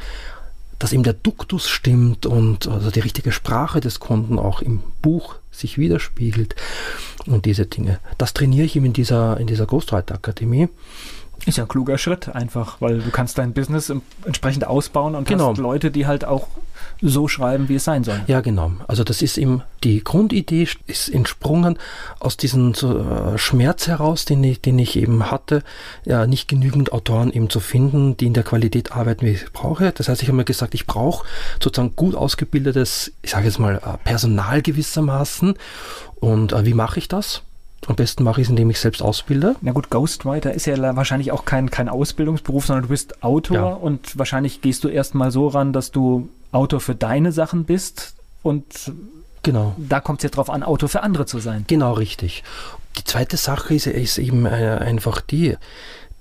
Dass eben der Duktus stimmt und also die richtige Sprache des Kunden auch im Buch sich widerspiegelt und diese Dinge. Das trainiere ich ihm in dieser, in dieser Ghostwriter Akademie. Ist ja ein kluger Schritt einfach, weil du kannst dein Business entsprechend ausbauen und genau. hast Leute, die halt auch so schreiben, wie es sein soll. Ja, genau. Also das ist eben, die Grundidee ist entsprungen aus diesem äh, Schmerz heraus, den ich, den ich eben hatte, ja, nicht genügend Autoren eben zu finden, die in der Qualität arbeiten, wie ich brauche. Das heißt, ich habe mir gesagt, ich brauche sozusagen gut ausgebildetes, ich sage jetzt mal, äh, Personal gewissermaßen. Und äh, wie mache ich das? Am besten mache ich es, indem ich selbst ausbilde. Na gut, Ghostwriter ist ja wahrscheinlich auch kein, kein Ausbildungsberuf, sondern du bist Autor ja. und wahrscheinlich gehst du erstmal so ran, dass du Autor für deine Sachen bist und genau. da kommt es ja drauf an, Autor für andere zu sein. Genau, richtig. Die zweite Sache ist, ist eben äh, einfach die,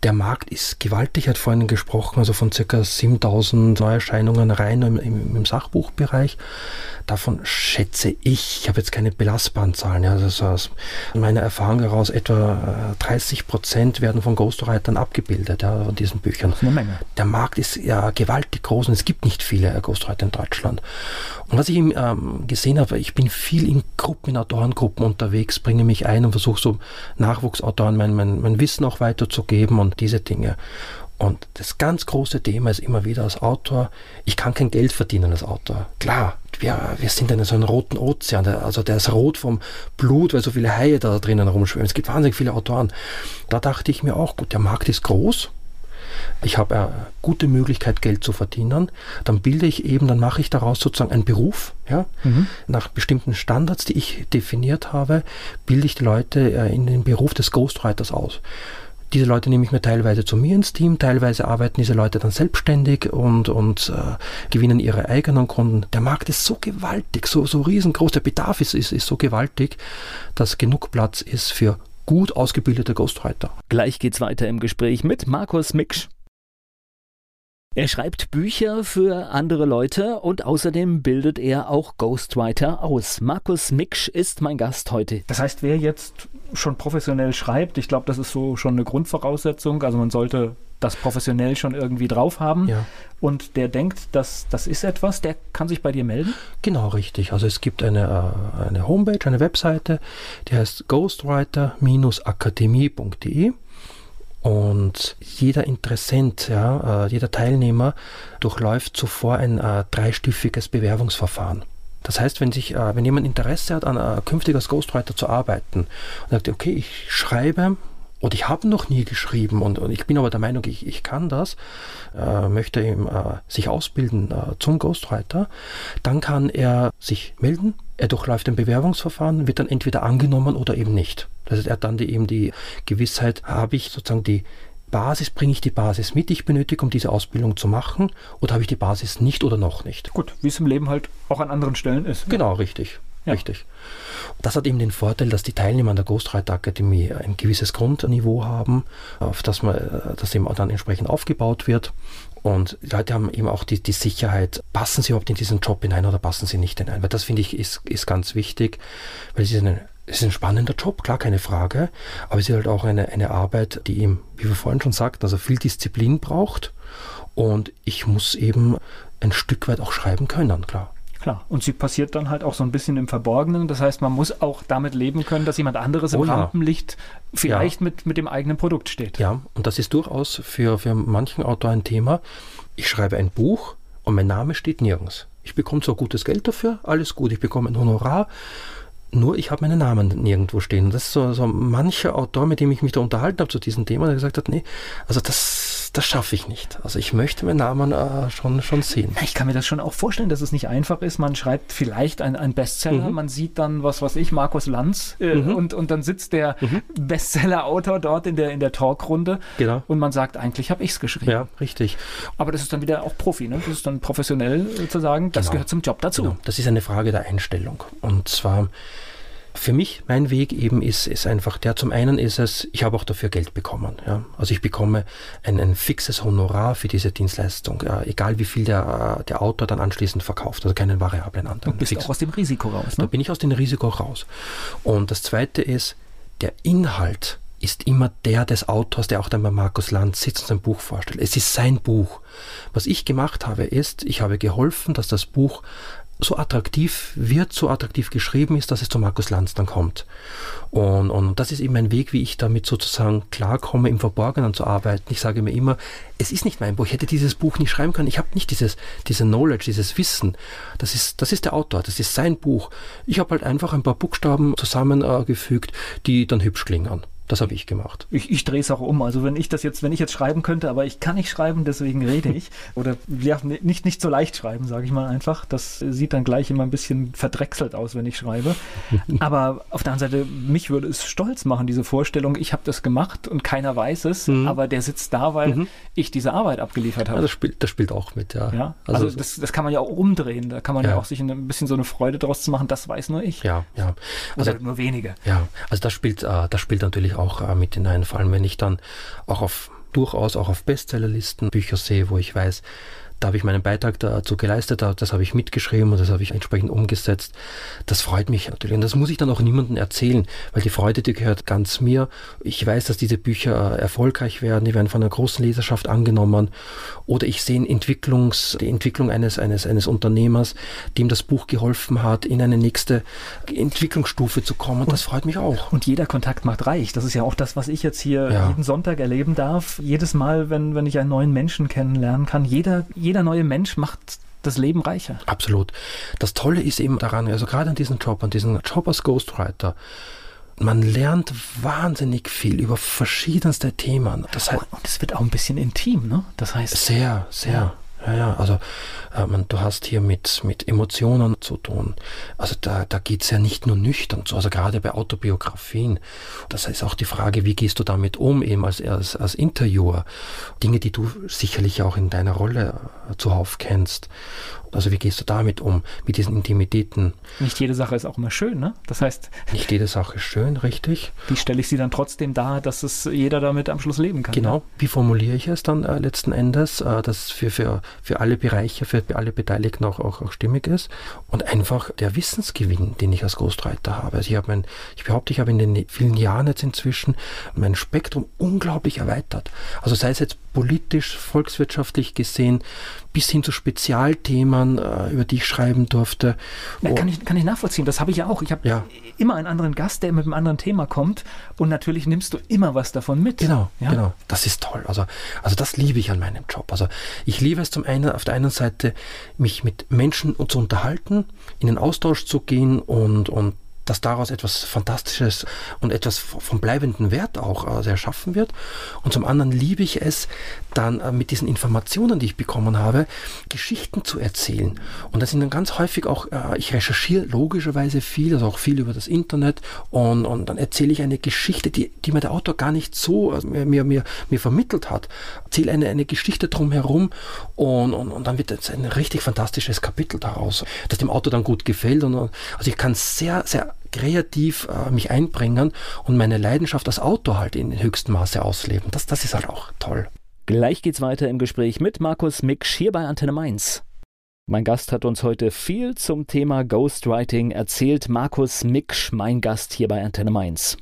der Markt ist gewaltig, hat vorhin gesprochen, also von ca. 7000 Neuerscheinungen rein im, im, Sachbuchbereich. Davon schätze ich, ich habe jetzt keine belastbaren Zahlen, ja, also aus meiner Erfahrung heraus, etwa 30 äh, Prozent werden von Ghostwritern abgebildet, ja, von diesen Büchern. Das ist eine Menge. Der Markt ist ja gewaltig groß und es gibt nicht viele Ghostwriter in Deutschland. Und was ich ähm, gesehen habe, ich bin viel in Gruppen, in Autorengruppen unterwegs, bringe mich ein und versuche so Nachwuchsautoren mein, mein, mein Wissen auch weiterzugeben und diese Dinge. Und das ganz große Thema ist immer wieder als Autor, ich kann kein Geld verdienen als Autor. Klar, wir, wir sind in so einem roten Ozean, der, also der ist rot vom Blut, weil so viele Haie da drinnen rumschwimmen. Es gibt wahnsinnig viele Autoren. Da dachte ich mir auch, gut, der Markt ist groß, ich habe eine gute Möglichkeit, Geld zu verdienen, dann bilde ich eben, dann mache ich daraus sozusagen einen Beruf, ja, mhm. nach bestimmten Standards, die ich definiert habe, bilde ich die Leute äh, in den Beruf des Ghostwriters aus. Diese Leute nehme ich mir teilweise zu mir ins Team, teilweise arbeiten diese Leute dann selbstständig und, und äh, gewinnen ihre eigenen Kunden. Der Markt ist so gewaltig, so, so riesengroß, der Bedarf ist, ist, ist so gewaltig, dass genug Platz ist für gut ausgebildete Ghostwriter. Gleich geht's weiter im Gespräch mit Markus Miksch. Er schreibt Bücher für andere Leute und außerdem bildet er auch Ghostwriter aus. Markus Miksch ist mein Gast heute. Das heißt, wer jetzt schon professionell schreibt, ich glaube, das ist so schon eine Grundvoraussetzung. Also man sollte das professionell schon irgendwie drauf haben. Ja. Und der denkt, dass das ist etwas, der kann sich bei dir melden? Genau, richtig. Also es gibt eine, äh, eine Homepage, eine Webseite, die heißt ghostwriter-akademie.de. Und jeder Interessent, ja, äh, jeder Teilnehmer durchläuft zuvor ein äh, dreistufiges Bewerbungsverfahren. Das heißt, wenn sich, äh, wenn jemand Interesse hat, an äh, künftig als Ghostwriter zu arbeiten und sagt, okay, ich schreibe und ich habe noch nie geschrieben und, und, ich bin aber der Meinung, ich, ich kann das, äh, möchte eben äh, sich ausbilden äh, zum Ghostwriter, dann kann er sich melden, er durchläuft ein Bewerbungsverfahren, wird dann entweder angenommen oder eben nicht. Das heißt, er hat dann die, eben die Gewissheit, habe ich sozusagen die Basis, bringe ich die Basis mit, die ich benötige, um diese Ausbildung zu machen, oder habe ich die Basis nicht oder noch nicht? Gut, wie es im Leben halt auch an anderen Stellen ist. Genau, richtig. Ja. Richtig. Das hat eben den Vorteil, dass die Teilnehmer an der Ghostwriter Akademie ein gewisses Grundniveau haben, auf das man, äh, das eben dann entsprechend aufgebaut wird. Und Leute haben eben auch die, die Sicherheit, passen sie überhaupt in diesen Job hinein oder passen sie nicht hinein? Weil das finde ich ist, ist ganz wichtig, weil es ist, eine, es ist ein spannender Job, klar, keine Frage, aber es ist halt auch eine, eine Arbeit, die eben, wie wir vorhin schon sagten, also viel Disziplin braucht. Und ich muss eben ein Stück weit auch schreiben können, klar. Klar. Und sie passiert dann halt auch so ein bisschen im Verborgenen. Das heißt, man muss auch damit leben können, dass jemand anderes im oh ja. Rampenlicht vielleicht ja. mit, mit dem eigenen Produkt steht. Ja, und das ist durchaus für, für manchen Autor ein Thema. Ich schreibe ein Buch und mein Name steht nirgends. Ich bekomme zwar gutes Geld dafür, alles gut, ich bekomme ein Honorar, nur ich habe meinen Namen nirgendwo stehen. Das ist so, so mancher Autor, mit dem ich mich da unterhalten habe zu diesem Thema, der gesagt hat, nee, also das das schaffe ich nicht. Also ich möchte meinen Namen äh, schon, schon sehen. Ich kann mir das schon auch vorstellen, dass es nicht einfach ist. Man schreibt vielleicht einen Bestseller, mhm. man sieht dann, was weiß ich, Markus Lanz äh, mhm. und, und dann sitzt der mhm. Bestseller-Autor dort in der, in der Talkrunde genau. und man sagt, eigentlich habe ich es geschrieben. Ja, richtig. Aber das ist dann wieder auch Profi, ne? das ist dann professionell äh, zu sagen, das genau. gehört zum Job dazu. Genau. Das ist eine Frage der Einstellung. Und zwar für mich, mein Weg eben ist, ist einfach der, zum einen ist es, ich habe auch dafür Geld bekommen. Ja? Also ich bekomme ein, ein fixes Honorar für diese Dienstleistung, äh, egal wie viel der, der Autor dann anschließend verkauft, also keinen variablen Anteil. Du bist Fix. auch aus dem Risiko raus. Ne? Da bin ich aus dem Risiko raus. Und das zweite ist, der Inhalt ist immer der des Autors, der auch dann bei Markus Lanz sitzt und sein Buch vorstellt. Es ist sein Buch. Was ich gemacht habe, ist, ich habe geholfen, dass das Buch so attraktiv wird, so attraktiv geschrieben ist, dass es zu Markus Lanz dann kommt. Und, und das ist eben ein Weg, wie ich damit sozusagen klarkomme, im Verborgenen zu arbeiten. Ich sage mir immer, es ist nicht mein Buch. Ich hätte dieses Buch nicht schreiben können. Ich habe nicht dieses, diese Knowledge, dieses Wissen. Das ist, das ist der Autor, das ist sein Buch. Ich habe halt einfach ein paar Buchstaben zusammengefügt, die dann hübsch klingen. Das habe ich gemacht. Ich, ich drehe es auch um. Also wenn ich das jetzt, wenn ich jetzt schreiben könnte, aber ich kann nicht schreiben, deswegen rede ich. Oder ja, nicht, nicht so leicht schreiben, sage ich mal einfach. Das sieht dann gleich immer ein bisschen verdrechselt aus, wenn ich schreibe. aber auf der anderen Seite, mich würde es stolz machen, diese Vorstellung, ich habe das gemacht und keiner weiß es, mhm. aber der sitzt da, weil mhm. ich diese Arbeit abgeliefert habe. Ja, das, spielt, das spielt auch mit, ja. ja? Also, also das, das kann man ja auch umdrehen. Da kann man ja, ja auch sich ein bisschen so eine Freude draus zu machen, das weiß nur ich. Ja, ja. Also Oder nur wenige. Ja, also das spielt, äh, das spielt natürlich natürlich auch äh, mit hinein, vor allem wenn ich dann auch auf durchaus auch auf Bestsellerlisten Bücher sehe, wo ich weiß, da habe ich meinen Beitrag dazu geleistet, das habe ich mitgeschrieben und das habe ich entsprechend umgesetzt. Das freut mich natürlich und das muss ich dann auch niemandem erzählen, weil die Freude, die gehört ganz mir. Ich weiß, dass diese Bücher erfolgreich werden, die werden von einer großen Leserschaft angenommen oder ich sehe Entwicklungs, die Entwicklung eines, eines, eines Unternehmers, dem das Buch geholfen hat, in eine nächste Entwicklungsstufe zu kommen. Und das freut mich auch. Und jeder Kontakt macht reich. Das ist ja auch das, was ich jetzt hier ja. jeden Sonntag erleben darf. Jedes Mal, wenn, wenn ich einen neuen Menschen kennenlernen kann, jeder, jeder jeder neue Mensch macht das Leben reicher. Absolut. Das Tolle ist eben daran, also gerade an diesem Job, an diesem Job als Ghostwriter, man lernt wahnsinnig viel über verschiedenste Themen. Das heißt, und es wird auch ein bisschen intim, ne? Das heißt. Sehr, sehr. Ja. Ja, ja, also äh, man, du hast hier mit, mit Emotionen zu tun. Also da, da geht es ja nicht nur nüchtern zu, also gerade bei Autobiografien. Das ist auch die Frage, wie gehst du damit um, eben als, als, als Interviewer. Dinge, die du sicherlich auch in deiner Rolle äh, zuhauf kennst. Also wie gehst du damit um, mit diesen Intimitäten? Nicht jede Sache ist auch immer schön, ne? Das heißt... Nicht jede Sache ist schön, richtig. Wie stelle ich sie dann trotzdem dar, dass es jeder damit am Schluss leben kann? Genau. Ne? Wie formuliere ich es dann äh, letzten Endes, äh, dass für, für, für alle Bereiche, für alle Beteiligten auch, auch, auch stimmig ist? Und einfach der Wissensgewinn, den ich als Ghostwriter habe. Also ich, habe mein, ich behaupte, ich habe in den vielen Jahren jetzt inzwischen mein Spektrum unglaublich erweitert. Also sei es jetzt politisch, volkswirtschaftlich gesehen, bis hin zu Spezialthemen, äh, über die ich schreiben durfte. Ja, kann, ich, kann ich nachvollziehen, das habe ich ja auch. Ich habe ja. immer einen anderen Gast, der mit einem anderen Thema kommt und natürlich nimmst du immer was davon mit. Genau, ja? genau. Das ist toll. Also, also das liebe ich an meinem Job. Also ich liebe es zum einen auf der einen Seite, mich mit Menschen zu unterhalten, in den Austausch zu gehen und, und dass daraus etwas Fantastisches und etwas vom bleibenden Wert auch äh, erschaffen wird. Und zum anderen liebe ich es, dann äh, mit diesen Informationen, die ich bekommen habe, Geschichten zu erzählen. Und das sind dann ganz häufig auch, äh, ich recherchiere logischerweise viel, also auch viel über das Internet und, und dann erzähle ich eine Geschichte, die, die mir der Autor gar nicht so also mir, mir, mir vermittelt hat. Erzähle eine, eine Geschichte drumherum und, und, und dann wird jetzt ein richtig fantastisches Kapitel daraus, das dem Autor dann gut gefällt. Und, also ich kann sehr, sehr kreativ äh, mich einbringen und meine Leidenschaft als Autor halt in höchstem Maße ausleben. Das, das ist halt auch toll. Gleich geht's weiter im Gespräch mit Markus Micksch hier bei Antenne Mainz. Mein Gast hat uns heute viel zum Thema Ghostwriting erzählt. Markus Micksch, mein Gast hier bei Antenne Mainz.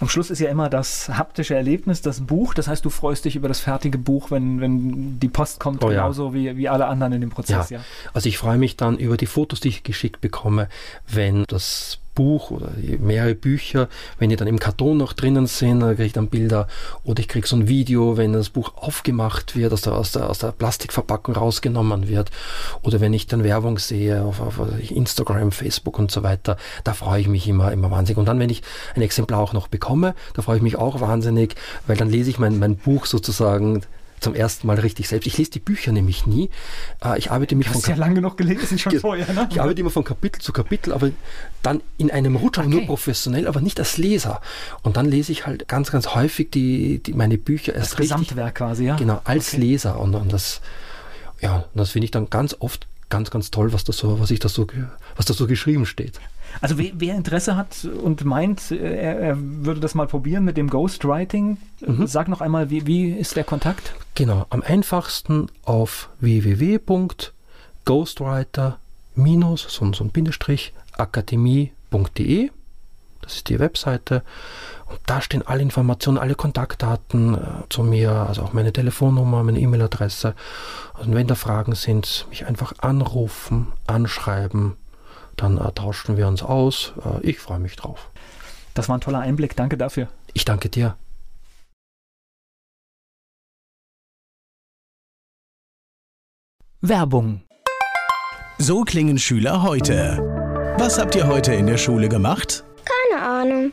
Am Schluss ist ja immer das haptische Erlebnis, das Buch. Das heißt, du freust dich über das fertige Buch, wenn, wenn die Post kommt, oh, genauso ja. wie, wie alle anderen in dem Prozess. Ja. ja. Also ich freue mich dann über die Fotos, die ich geschickt bekomme, wenn das Buch oder mehrere Bücher, wenn die dann im Karton noch drinnen sind, dann kriege ich dann Bilder. Oder ich kriege so ein Video, wenn das Buch aufgemacht wird, aus der, aus der, aus der Plastikverpackung rausgenommen wird. Oder wenn ich dann Werbung sehe auf, auf Instagram, Facebook und so weiter, da freue ich mich immer, immer wahnsinnig. Und dann, wenn ich ein Exemplar auch noch bekomme, da freue ich mich auch wahnsinnig, weil dann lese ich mein, mein Buch sozusagen zum ersten Mal richtig selbst. Ich lese die Bücher nämlich nie. Äh, ich arbeite mich von ja lange noch gelesen schon vorher. Ne? Ich arbeite immer von Kapitel zu Kapitel, aber dann in einem Rutsch, okay. nur professionell, aber nicht als Leser. Und dann lese ich halt ganz, ganz häufig die, die meine Bücher erst das richtig, Gesamtwerk quasi, ja. Genau, als okay. Leser. Und, und das, ja, das finde ich dann ganz oft ganz, ganz toll, was da so, was ich da so, was da so geschrieben steht. Also wer, wer, Interesse hat und meint, er, er, würde das mal probieren mit dem Ghostwriting, mhm. sag noch einmal, wie, wie ist der Kontakt? Genau, am einfachsten auf www.ghostwriter- so, so ein Bindestrich akademie.de. Das ist die Webseite. Und da stehen alle Informationen, alle Kontaktdaten äh, zu mir, also auch meine Telefonnummer, meine E-Mail-Adresse. Und wenn da Fragen sind, mich einfach anrufen, anschreiben dann äh, tauschten wir uns aus. Äh, ich freue mich drauf. Das war ein toller Einblick. Danke dafür. Ich danke dir. Werbung. So klingen Schüler heute. Was habt ihr heute in der Schule gemacht? Keine Ahnung.